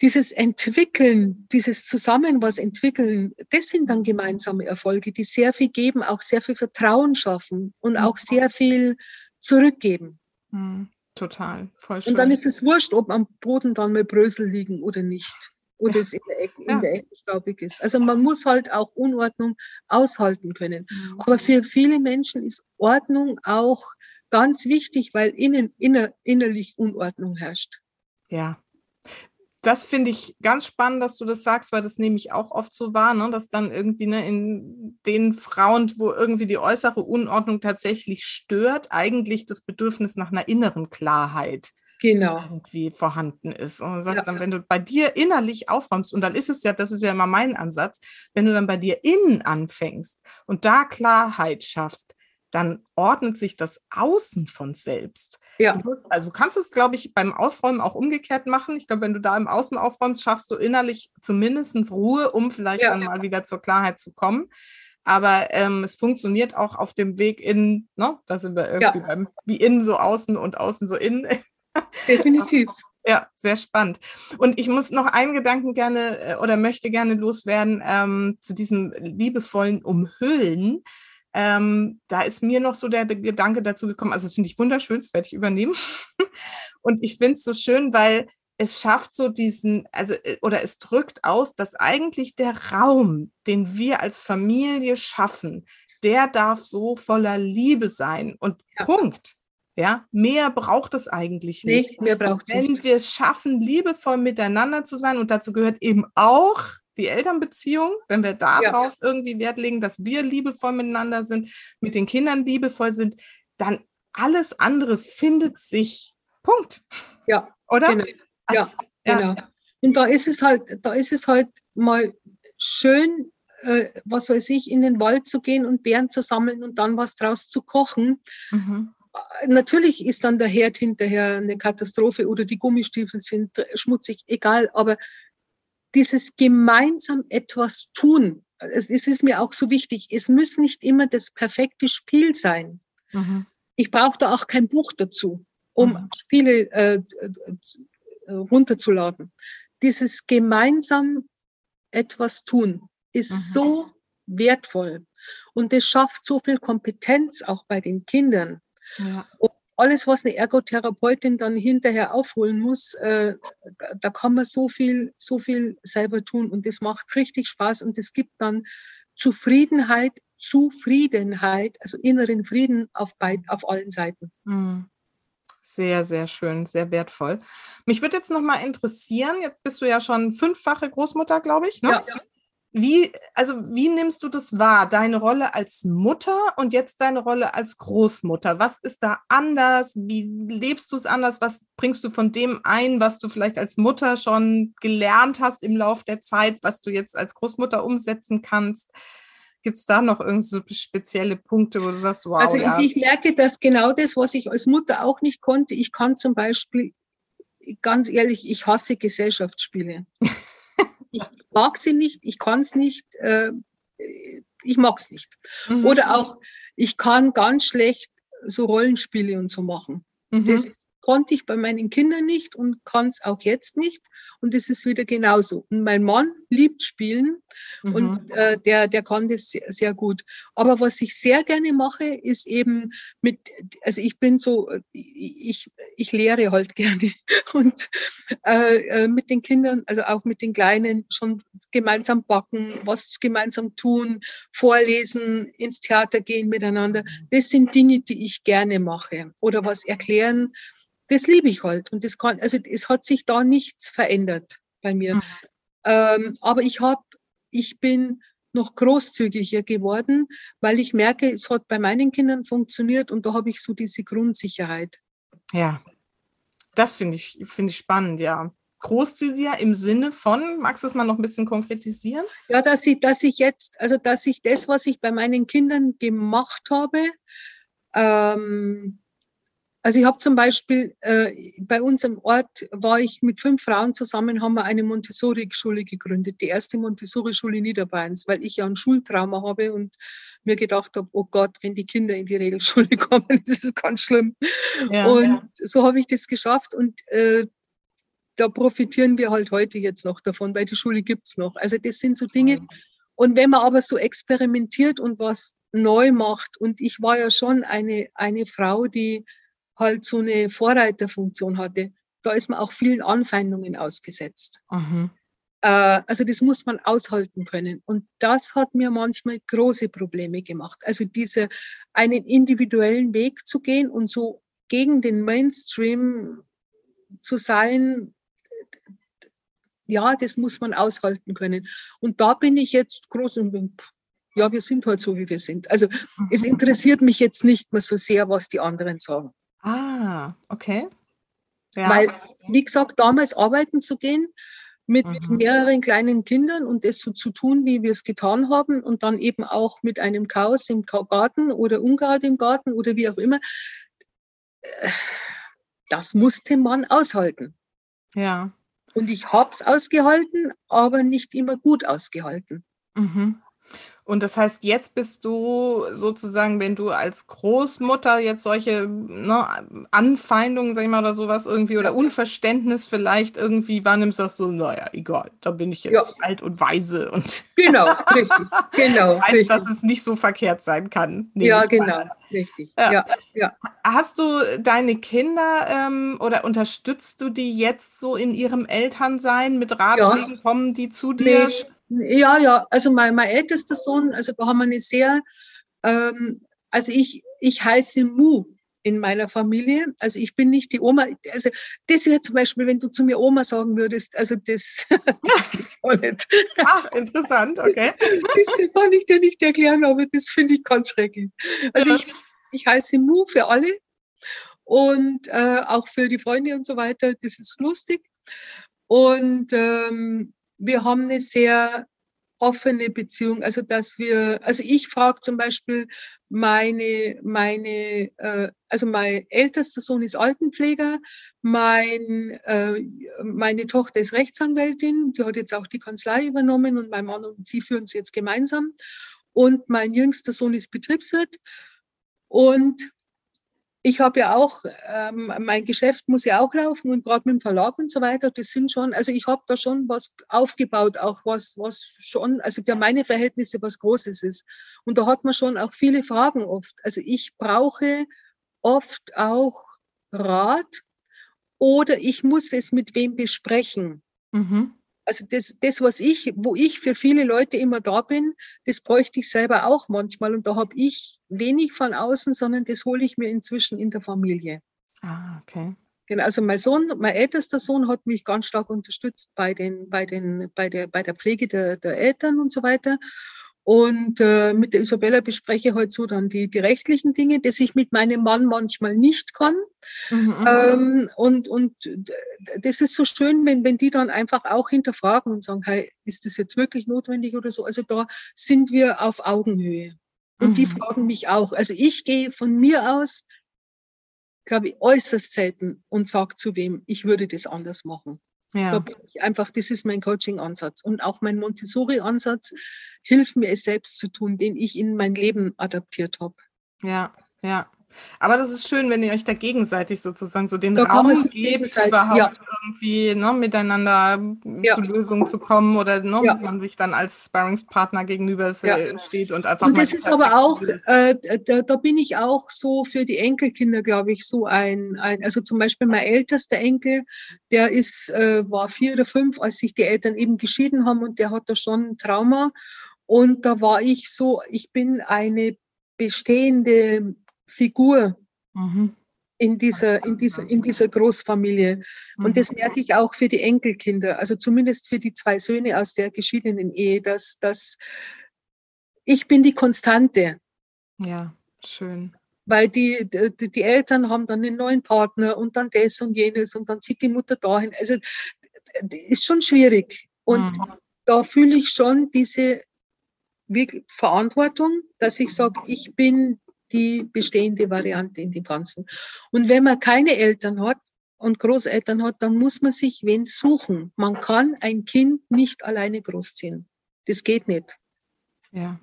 dieses Entwickeln, dieses Zusammen was entwickeln, das sind dann gemeinsame Erfolge, die sehr viel geben, auch sehr viel Vertrauen schaffen und auch mhm. sehr viel zurückgeben. Mhm, total, voll schön. Und dann ist es wurscht, ob am Boden dann mal Brösel liegen oder nicht oder es in der, Ecke, in der Ecke staubig ist. Also man muss halt auch Unordnung aushalten können. Mhm. Aber für viele Menschen ist Ordnung auch ganz wichtig, weil innen, inner, innerlich Unordnung herrscht. Ja. Das finde ich ganz spannend, dass du das sagst, weil das nehme ich auch oft so wahr, ne, dass dann irgendwie ne, in den Frauen, wo irgendwie die äußere Unordnung tatsächlich stört, eigentlich das Bedürfnis nach einer inneren Klarheit genau. irgendwie vorhanden ist. Und du sagst ja. dann, wenn du bei dir innerlich aufräumst, und dann ist es ja, das ist ja immer mein Ansatz, wenn du dann bei dir innen anfängst und da Klarheit schaffst, dann ordnet sich das Außen von selbst. Ja. Du musst, also du kannst es, glaube ich, beim Aufräumen auch umgekehrt machen. Ich glaube, wenn du da im Außen aufräumst, schaffst du innerlich zumindest Ruhe, um vielleicht Ja. dann mal wieder zur Klarheit zu kommen. Aber ähm, es funktioniert auch auf dem Weg in, ne? da sind wir irgendwie beim, wie innen so außen und außen so innen. Definitiv. Ja, sehr spannend. Und ich muss noch einen Gedanken gerne äh, oder möchte gerne loswerden ähm, zu diesem liebevollen Umhüllen. Ähm, da ist mir noch so der, Gedanke dazu gekommen, also das finde ich wunderschön, das werde ich übernehmen. Und ich finde es so schön, weil es schafft so diesen, also äh, oder es drückt aus, dass eigentlich der Raum, den wir als Familie schaffen, der darf so voller Liebe sein. Und Ja. Punkt. Ja, mehr braucht es eigentlich nicht. Nee, mehr braucht es Wenn nicht. wir es schaffen, liebevoll miteinander zu sein, und dazu gehört eben auch die Elternbeziehung, wenn wir darauf irgendwie Wert legen, dass wir liebevoll miteinander sind, mit den Kindern liebevoll sind, dann alles andere findet sich. Punkt. Ja, Oder? genau. Ja, Das- ja. Genau. Und da ist es halt, da ist es halt mal schön, äh, was weiß ich, in den Wald zu gehen und Beeren zu sammeln und dann was draus zu kochen. Mhm. Natürlich ist dann der Herd hinterher eine Katastrophe oder die Gummistiefel sind schmutzig, egal, aber dieses gemeinsam etwas tun, es, ist mir auch so wichtig, es muss nicht immer das perfekte Spiel sein. Mhm. Ich brauche da auch kein Buch dazu, um Mhm. Spiele äh, äh, runterzuladen. Dieses gemeinsam etwas tun ist Mhm. so wertvoll und es schafft so viel Kompetenz auch bei den Kindern. Ja. Alles, was eine Ergotherapeutin dann hinterher aufholen muss, äh, da- kann man so viel, so viel selber tun und das macht richtig Spaß und es gibt dann Zufriedenheit, Zufriedenheit, also inneren Frieden auf, beid, auf allen Seiten. Mhm. Sehr, sehr schön, sehr wertvoll. Mich würde jetzt noch mal interessieren, jetzt bist du ja schon fünffache Großmutter, glaube ich. Ne? Ja, Wie, also wie nimmst du das wahr, deine Rolle als Mutter und jetzt deine Rolle als Großmutter? Was ist da anders? Wie lebst du es anders? Was bringst du von dem ein, was du vielleicht als Mutter schon gelernt hast im Laufe der Zeit, was du jetzt als Großmutter umsetzen kannst? Gibt es da noch irgend so spezielle Punkte, wo du sagst, wow, Also ja, ich merke, dass genau das, was ich als Mutter auch nicht konnte, ich kann zum Beispiel, ganz ehrlich, ich hasse Gesellschaftsspiele. ich mag sie nicht, ich kann es nicht, äh, ich mag es nicht. Mhm. Oder auch, ich kann ganz schlecht so Rollenspiele und so machen. Mhm. Das konnte ich bei meinen Kindern nicht und kann es auch jetzt nicht. Und es ist wieder genauso. Und mein Mann liebt Spielen Mhm. und äh, der, der kann das sehr, sehr gut. Aber was ich sehr gerne mache, ist eben mit, also ich bin so, ich, ich lehre halt gerne und äh, äh, mit den Kindern, also auch mit den Kleinen schon gemeinsam backen, was gemeinsam tun, vorlesen, ins Theater gehen miteinander. Das sind Dinge, die ich gerne mache. Oder was erklären, das liebe ich halt. Und das kann, also es hat sich da nichts verändert bei mir. Mhm. Ähm, aber ich habe, ich bin noch großzügiger geworden, weil ich merke, es hat bei meinen Kindern funktioniert und da habe ich so diese Grundsicherheit. Ja, das finde ich, finde ich spannend, ja. Großzügiger im Sinne von, magst du es mal noch ein bisschen konkretisieren? Ja, dass ich, dass ich jetzt, also dass ich das, was ich bei meinen Kindern gemacht habe, ähm, also ich habe zum Beispiel äh, bei uns im Ort war ich mit fünf Frauen zusammen, haben wir eine Montessori-Schule gegründet, die erste Montessori-Schule Niederbayerns, weil ich ja ein Schultrauma habe und mir gedacht habe, oh Gott, wenn die Kinder in die Regelschule kommen, das ist ganz schlimm. Ja, und ja. so habe ich das geschafft und äh, da profitieren wir halt heute jetzt noch davon, weil die Schule gibt's noch. Also das sind so Dinge. Und wenn man aber so experimentiert und was neu macht, und ich war ja schon eine, eine Frau, die halt so eine Vorreiterfunktion hatte, da ist man auch vielen Anfeindungen ausgesetzt. Mhm. Äh, also das muss man aushalten können. Und das hat mir manchmal große Probleme gemacht. Also diese einen individuellen Weg zu gehen und so gegen den Mainstream zu sein, ja, das muss man aushalten können. Und da bin ich jetzt groß und bin, ja, wir sind halt so, wie wir sind. Also es interessiert mich jetzt nicht mehr so sehr, was die anderen sagen. Ah, okay. Ja. Weil, wie gesagt, damals arbeiten zu gehen mit mhm. mehreren kleinen Kindern und das so zu tun, wie wir es getan haben und dann eben auch mit einem Chaos im Garten oder Unkraut im Garten oder wie auch immer, äh, das musste man aushalten. Ja. Und ich habe es ausgehalten, aber nicht immer gut ausgehalten. Mhm. Und das heißt, jetzt bist du sozusagen, wenn du als Großmutter jetzt solche ne, Anfeindungen, sag ich mal, oder sowas irgendwie oder Unverständnis vielleicht irgendwie wahrnimmst, sagst du, naja, egal, da bin ich jetzt ja. alt und weise und genau, richtig, genau, weiß, richtig. dass es nicht so verkehrt sein kann. Ja, genau, an. richtig. Ja. ja. Ja, Hast du deine Kinder ähm, oder unterstützt du die jetzt so in ihrem Elternsein mit Ratschlägen? Kommen die zu dir? Nee ja, ja, also mein, mein ältester Sohn, also da haben wir eine sehr, ähm, also ich, ich heiße Mu in meiner Familie. Also ich bin nicht die Oma. Also das wäre zum Beispiel, wenn du zu mir Oma sagen würdest, also das, das geht gar nicht. Ach, interessant, okay. Das kann ich dir nicht erklären, aber das finde ich ganz schrecklich. Also ja. ich, ich heiße Mu für alle und äh, auch für die Freunde und so weiter. Das ist lustig. Und ähm, wir haben eine sehr offene Beziehung, also dass wir, also ich frage zum Beispiel meine, meine, äh, also mein ältester Sohn ist Altenpfleger, mein, äh, meine Tochter ist Rechtsanwältin, die hat jetzt auch die Kanzlei übernommen und mein Mann und sie führen es jetzt gemeinsam. Und mein jüngster Sohn ist Betriebswirt. Und ich habe ja auch, ähm, mein Geschäft muss ja auch laufen und gerade mit dem Verlag und so weiter, das sind schon, also ich habe da schon was aufgebaut, auch was, was schon, also für meine Verhältnisse was Großes ist. Und da hat man schon auch viele Fragen oft. Also ich brauche oft auch Rat oder ich muss es mit wem besprechen. Mhm also das, das, was ich, wo ich für viele Leute immer da bin, das bräuchte ich selber auch manchmal. Und da habe ich wenig von außen, sondern das hole ich mir inzwischen in der Familie. Ah, okay. Genau, also mein Sohn, mein ältester Sohn hat mich ganz stark unterstützt bei den, bei den, bei der, bei der Pflege der, der Eltern und so weiter. Und äh, mit der Isabella bespreche ich halt so dann die, die rechtlichen Dinge, dass ich mit meinem Mann manchmal nicht kann. Mhm, ähm, und, und das ist so schön, wenn, wenn die dann einfach auch hinterfragen und sagen, hey, ist das jetzt wirklich notwendig oder so? Also da sind wir auf Augenhöhe. Und mhm. die fragen mich auch. Also ich gehe von mir aus, glaube ich, äußerst selten und sage zu wem, ich würde das anders machen. Ja. Da bin ich einfach, das ist mein Coaching-Ansatz. Und auch mein Montessori-Ansatz hilft mir, es selbst zu tun, den ich in mein Leben adaptiert habe. Ja, ja. Aber das ist schön, wenn ihr euch da gegenseitig sozusagen so den da Raum gebt, überhaupt ja. irgendwie ne, miteinander ja. zu Lösungen zu kommen oder ne, ja. man sich dann als Sparringspartner gegenüber steht und einfach. Und das ist aber auch, äh, da, da, bin ich auch so für die Enkelkinder, glaube ich, so ein, ein, also zum Beispiel mein ältester Enkel, der ist, äh, war vier oder fünf, als sich die Eltern eben geschieden haben und der hat da schon ein Trauma. Und da war ich so, ich bin eine bestehende Figur mhm. in, dieser, in, dieser, in dieser Großfamilie. Mhm. Und das merke ich auch für die Enkelkinder, also zumindest für die zwei Söhne aus der geschiedenen Ehe, dass, dass ich bin die Konstante. Ja, schön. Weil die, die, die Eltern haben dann einen neuen Partner und dann das und jenes und dann zieht die Mutter dahin. Also ist schon schwierig. Und mhm. da fühle ich schon diese Verantwortung, dass ich sage, ich bin die bestehende Variante in dem Ganzen. Und wenn man keine Eltern hat und Großeltern hat, dann muss man sich wen suchen. Man kann ein Kind nicht alleine großziehen. Das geht nicht. Ja,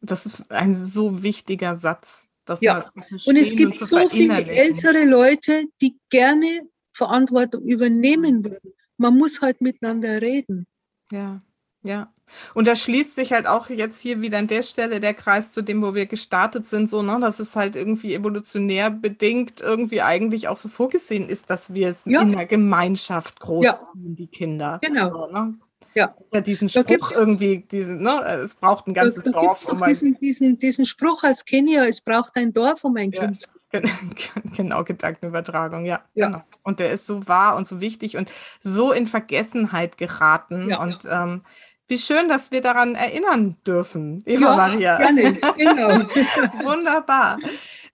das ist ein so wichtiger Satz. ja, und es gibt und so viele ältere Leute, die gerne Verantwortung übernehmen würden. Man muss halt miteinander reden. Ja, ja. Und da schließt sich halt auch jetzt hier wieder an der Stelle der Kreis zu dem, wo wir gestartet sind, so, ne, dass es halt irgendwie evolutionär bedingt irgendwie eigentlich auch so vorgesehen ist, dass wir es ja. in der Gemeinschaft großziehen, ja. die Kinder. Genau. So, ne? Ja. ja diesen Spruch irgendwie, diesen, ne, es braucht ein ganzes da, da Dorf. Um diesen, diesen, diesen Spruch aus Kenia, es braucht ein Dorf, um ein Kind zu Genau, Gedankenübertragung, ja, ja. Genau. Und der ist so wahr und so wichtig und so in Vergessenheit geraten. Ja. Und ähm, wie schön, dass wir daran erinnern dürfen, Eva ja, Maria. Gerne, genau. Wunderbar.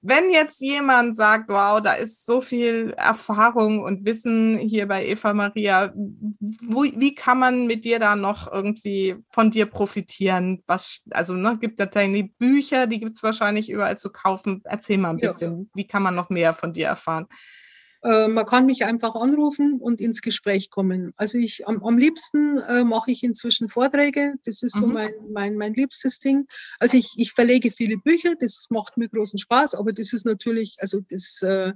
wenn jetzt jemand sagt, wow, da ist so viel Erfahrung und Wissen hier bei Eva Maria, wo, wie kann man mit dir da noch irgendwie von dir profitieren? Was, also ne, gibt es deine Bücher, die gibt es wahrscheinlich überall zu kaufen. Erzähl mal ein bisschen, ja. wie kann man noch mehr von dir erfahren? Äh, man kann mich einfach anrufen und ins Gespräch kommen. Also ich am, am liebsten äh, mache ich inzwischen Vorträge. Das ist so mhm. mein, mein, mein liebstes Ding. Also ich, ich verlege viele Bücher, das macht mir großen Spaß, aber das ist natürlich, also das äh,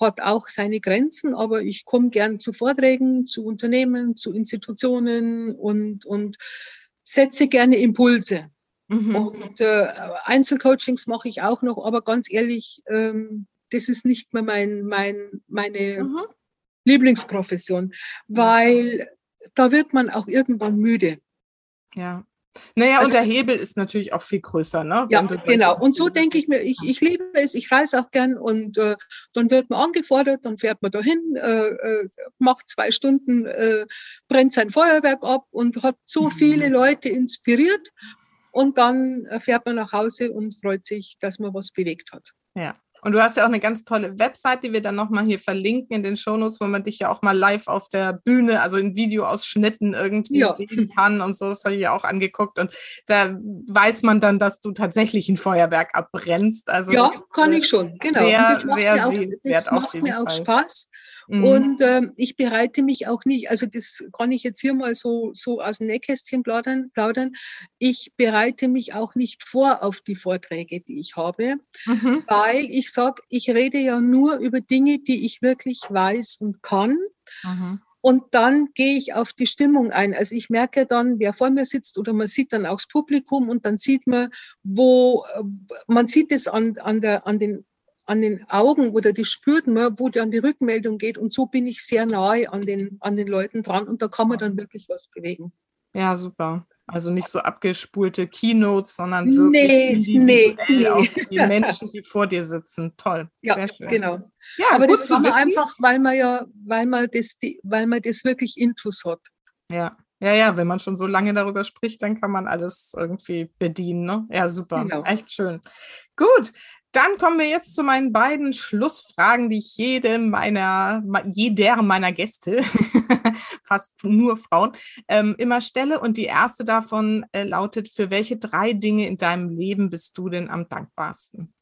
hat auch seine Grenzen, aber ich komme gern zu Vorträgen, zu Unternehmen, zu Institutionen und, und setze gerne Impulse. Mhm. Und äh, Einzelcoachings mache ich auch noch, aber ganz ehrlich, ähm, das ist nicht mehr mein, mein, meine mhm. Lieblingsprofession, weil da wird man auch irgendwann müde. Ja. Naja, also, und der Hebel ist natürlich auch viel größer, ne? Ja, genau. Und so denke ich mir, ich, ich liebe es, ich reise auch gern und äh, dann wird man angefordert, dann fährt man dahin, äh, äh, macht zwei Stunden, äh, brennt sein Feuerwerk ab und hat so mhm. viele Leute inspiriert und dann fährt man nach Hause und freut sich, dass man was bewegt hat. Ja, und du hast ja auch eine ganz tolle Website, die wir dann nochmal hier verlinken in den Shownotes, wo man dich ja auch mal live auf der Bühne, also in Videoausschnitten irgendwie ja. sehen kann und so. Das habe ich ja auch angeguckt. Und da weiß man dann, dass du tatsächlich ein Feuerwerk abbrennst. Also ja, kann ich schon, genau. Sehr, und das macht sehr mir auch, das macht mir auch Spaß. Mhm. Und ähm, ich bereite mich auch nicht, also das kann ich jetzt hier mal so, so aus dem Nähkästchen plaudern, plaudern. Ich bereite mich auch nicht vor auf die Vorträge, die ich habe, mhm. weil ich sage, ich rede ja nur über Dinge, die ich wirklich weiß und kann. Mhm. Und dann gehe ich auf die Stimmung ein. Also ich merke dann, wer vor mir sitzt oder man sieht dann auch das Publikum und dann sieht man, wo, man sieht es an, an, der, an den an den Augen oder die spürt man, wo dann die Rückmeldung geht. Und so bin ich sehr nahe an den, an den Leuten dran und da kann man dann wirklich was bewegen. Ja, super. Also nicht so abgespulte Keynotes, sondern wirklich nee, nee, auf die Menschen, die vor dir sitzen. Toll. Ja, sehr schön. genau. Ja, Aber das machen wir einfach, weil man ja, weil man das, weil man das wirklich intus hat. Ja. Ja, ja, wenn man schon so lange darüber spricht, dann kann man alles irgendwie bedienen. Ne? Ja, super. Genau. Echt schön. Gut, dann kommen wir jetzt zu meinen beiden Schlussfragen, die ich jede meiner, jeder meiner Gäste, fast nur Frauen, ähm, immer stelle. Und die erste davon äh, lautet, für welche drei Dinge in deinem Leben bist du denn am dankbarsten?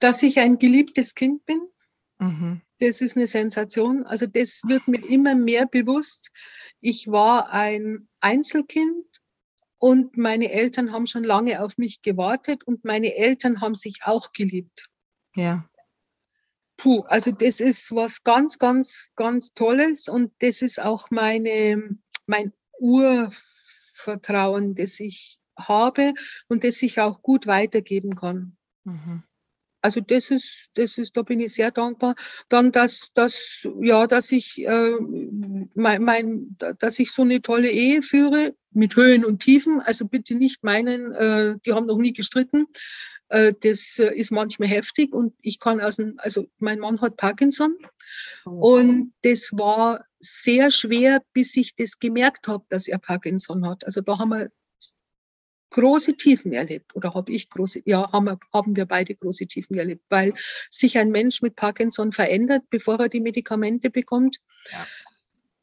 Dass ich ein geliebtes Kind bin. Mhm. Das ist eine Sensation. Also das wird mir immer mehr bewusst. Ich war ein Einzelkind und meine Eltern haben schon lange auf mich gewartet und meine Eltern haben sich auch geliebt. Ja. Puh, also das ist was ganz, ganz, ganz Tolles und das ist auch meine, mein Urvertrauen, das ich habe und das ich auch gut weitergeben kann. Mhm. Also das ist, das ist, da bin ich sehr dankbar. Dann, dass, dass, ja, dass ich, äh, mein, mein, dass ich so eine tolle Ehe führe mit Höhen und Tiefen. Also bitte nicht meinen, äh, die haben noch nie gestritten. Äh, das äh, ist manchmal heftig und ich kann aus dem, also mein Mann hat Parkinson oh. und das war sehr schwer, bis ich das gemerkt habe, dass er Parkinson hat. Also da haben wir große Tiefen erlebt oder habe ich große, ja, haben wir, haben wir beide große Tiefen erlebt, weil sich ein Mensch mit Parkinson verändert, bevor er die Medikamente bekommt. Ja.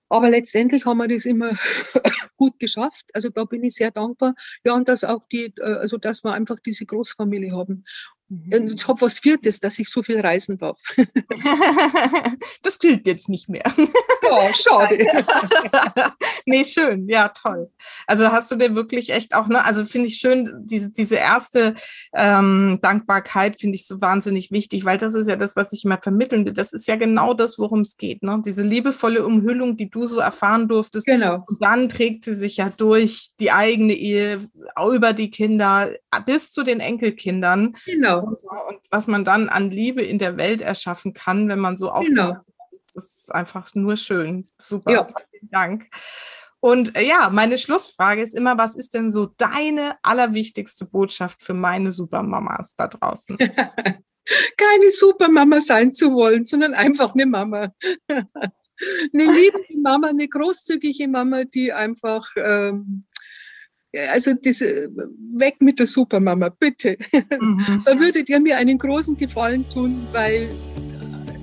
Aber letztendlich haben wir das immer gut geschafft. Also da bin ich sehr dankbar. Ja, und dass auch die, äh, also dass wir einfach diese Großfamilie haben. Mhm. Ich habe was Viertes, dass ich so viel reisen darf. das gilt jetzt nicht mehr. Ja, schade. nee, schön. Ja, toll. Also hast du dir wirklich echt auch, ne, also finde ich schön, diese, diese erste ähm, Dankbarkeit finde ich so wahnsinnig wichtig, weil das ist ja das, was ich immer vermitteln will. Das ist ja genau das, worum es geht. Ne? Diese liebevolle Umhüllung, die du so erfahren durftest. Genau. Und dann trägt sie sich ja durch die eigene Ehe, über die Kinder, bis zu den Enkelkindern. Genau. Und, und, was man dann an Liebe in der Welt erschaffen kann, wenn man so auf genau. das ist einfach nur schön. Super. Ja. Vielen Dank. Und äh, ja, meine Schlussfrage ist immer, was ist denn so deine allerwichtigste Botschaft für meine Supermamas da draußen? Keine Supermama sein zu wollen, sondern einfach eine Mama. eine liebende Mama, eine großzügige Mama, die einfach ähm, also diese, weg mit der Supermama, bitte. Mhm. da würdet ihr mir einen großen Gefallen tun, weil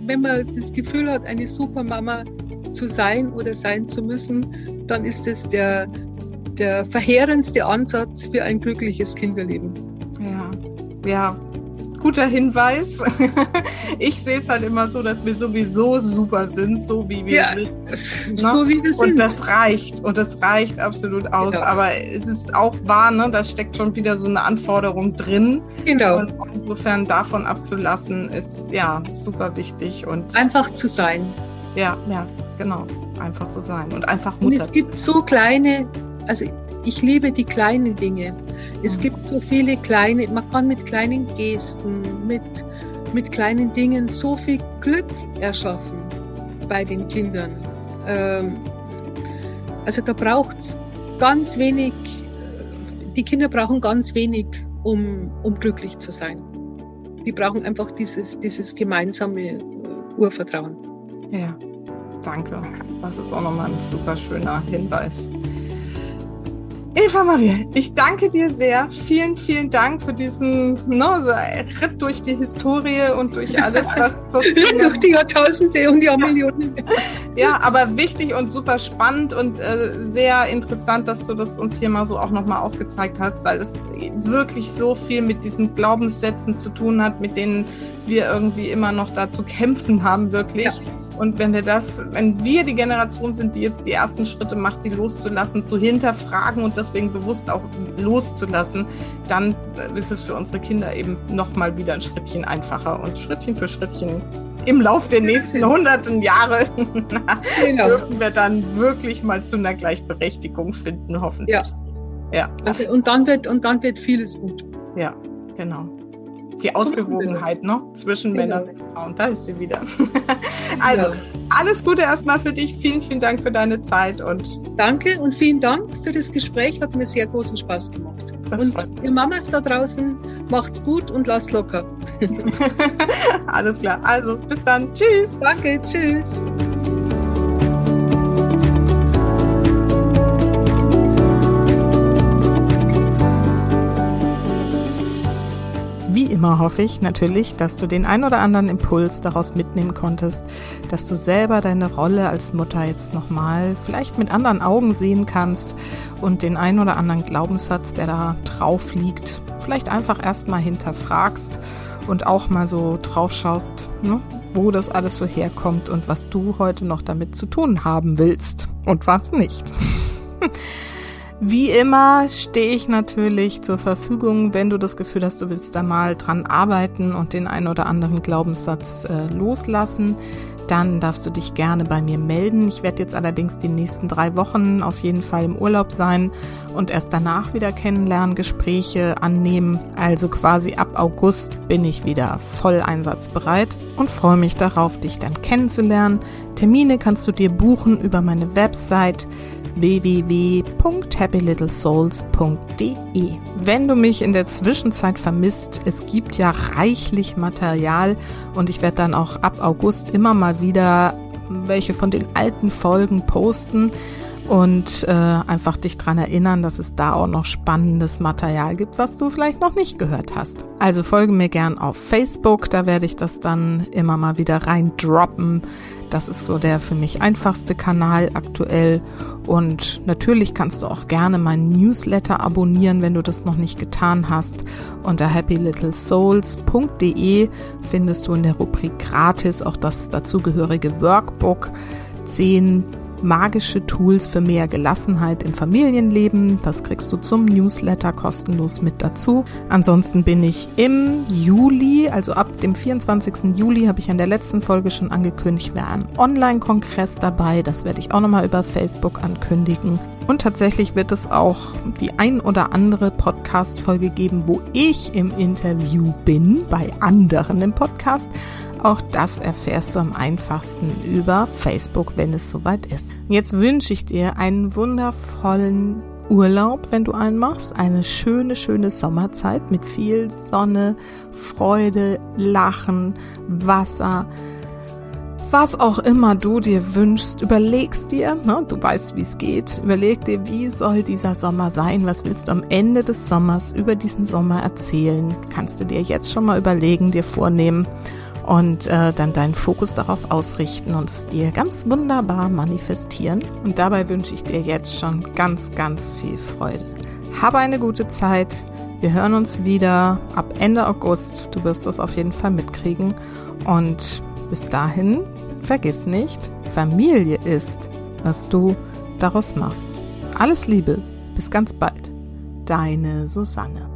wenn man das Gefühl hat, eine Supermama zu sein oder sein zu müssen, dann ist es der, der verheerendste Ansatz für ein glückliches Kinderleben. Ja, ja, guter Hinweis. Ich sehe es halt immer so, dass wir sowieso super sind, so wie wir ja, sind. Ne? So wie wir sind. Und das reicht. Und das reicht absolut aus. Genau. Aber es ist auch wahr, ne? da steckt schon wieder so eine Anforderung drin. Genau. Und insofern davon abzulassen, ist ja super wichtig. Und einfach zu sein. Ja, ja, genau. Einfach zu sein. Und einfach Mutter. Und es gibt so kleine, also ich liebe die kleinen Dinge. Es gibt so viele kleine, man kann mit kleinen Gesten, mit, mit kleinen Dingen so viel Glück erschaffen bei den Kindern. Ähm, also da braucht es ganz wenig, die Kinder brauchen ganz wenig, um, um glücklich zu sein. Die brauchen einfach dieses, dieses gemeinsame Urvertrauen. Ja, danke. Das ist auch nochmal ein super schöner Hinweis. Eva Maria, ich danke dir sehr. Vielen, vielen Dank für diesen no, so Ritt durch die Historie und durch alles, was so durch die Jahrtausende und Jahrmillionen. ja, aber wichtig und super spannend und äh, sehr interessant, dass du das uns hier mal so auch nochmal aufgezeigt hast, weil es wirklich so viel mit diesen Glaubenssätzen zu tun hat, mit denen wir irgendwie immer noch da zu kämpfen haben, wirklich. Ja und wenn wir das, wenn wir die Generation sind, die jetzt die ersten Schritte macht, die loszulassen, zu hinterfragen und deswegen bewusst auch loszulassen, dann ist es für unsere Kinder eben nochmal wieder ein Schrittchen einfacher und Schrittchen für Schrittchen im Lauf der nächsten hunderten Jahre genau. dürfen wir dann wirklich mal zu einer Gleichberechtigung finden, hoffentlich. Ja. ja. Und dann wird, und dann wird vieles gut. Ja, genau die Ausgewogenheit ne? zwischen. Männern und Frauen. Da ist sie wieder. also, alles Gute erstmal für dich. Vielen, vielen Dank für deine Zeit. und Danke und vielen Dank für das Gespräch. Hat mir sehr großen Spaß gemacht. Das und ihr Mamas da draußen, macht's gut und lasst locker. alles klar. Also, bis dann. Tschüss. Danke. Tschüss. Immer hoffe ich natürlich, dass du den ein oder anderen Impuls daraus mitnehmen konntest, dass du selber deine Rolle als Mutter jetzt nochmal vielleicht mit anderen Augen sehen kannst und den ein oder anderen Glaubenssatz, der da drauf liegt, vielleicht einfach erstmal hinterfragst und auch mal so drauf schaust, ne, wo das alles so herkommt und was du heute noch damit zu tun haben willst und was nicht. Wie immer stehe ich natürlich zur Verfügung, wenn du das Gefühl hast, du willst da mal dran arbeiten und den einen oder anderen Glaubenssatz äh, loslassen. Dann darfst du dich gerne bei mir melden. Ich werde jetzt allerdings die nächsten drei Wochen auf jeden Fall im Urlaub sein und erst danach wieder Kennenlerngespräche annehmen. Also quasi ab August bin ich wieder voll einsatzbereit und freue mich darauf, dich dann kennenzulernen. Termine kannst du dir buchen über meine Website www.happylittlesouls.de. Wenn du mich in der Zwischenzeit vermisst, es gibt ja reichlich Material und ich werde dann auch ab August immer mal wieder welche von den alten Folgen posten und äh, einfach dich dran erinnern, dass es da auch noch spannendes Material gibt, was du vielleicht noch nicht gehört hast. Also folge mir gern auf Facebook, da werde ich das dann immer mal wieder rein droppen. Das ist so der für mich einfachste Kanal aktuell. Und natürlich kannst du auch gerne meinen Newsletter abonnieren, wenn du das noch nicht getan hast. Unter happylittlesouls.de findest du in der Rubrik gratis auch das dazugehörige Workbook. Zehn magische Tools für mehr Gelassenheit im Familienleben. Das kriegst du zum Newsletter kostenlos mit dazu. Ansonsten bin ich im Juli, also ab dem 24. Juli, habe ich an der letzten Folge schon angekündigt, wäre ein Online-Kongress dabei. Das werde ich auch nochmal über Facebook ankündigen. Und tatsächlich wird es auch die ein oder andere Podcast-Folge geben, wo ich im Interview bin, bei anderen im Podcast. Auch das erfährst du am einfachsten über Facebook, wenn es soweit ist. Jetzt wünsche ich dir einen wundervollen Urlaub, wenn du einen machst. Eine schöne, schöne Sommerzeit mit viel Sonne, Freude, Lachen, Wasser, was auch immer du dir wünschst, überlegst dir, ne, du weißt, wie es geht, überleg dir, wie soll dieser Sommer sein, was willst du am Ende des Sommers über diesen Sommer erzählen, kannst du dir jetzt schon mal überlegen, dir vornehmen und äh, dann deinen Fokus darauf ausrichten und es dir ganz wunderbar manifestieren. Und dabei wünsche ich dir jetzt schon ganz, ganz viel Freude. Habe eine gute Zeit. Wir hören uns wieder ab Ende August. Du wirst das auf jeden Fall mitkriegen. Und bis dahin, vergiss nicht, Familie ist, was du daraus machst. Alles Liebe, bis ganz bald. Deine Susanne.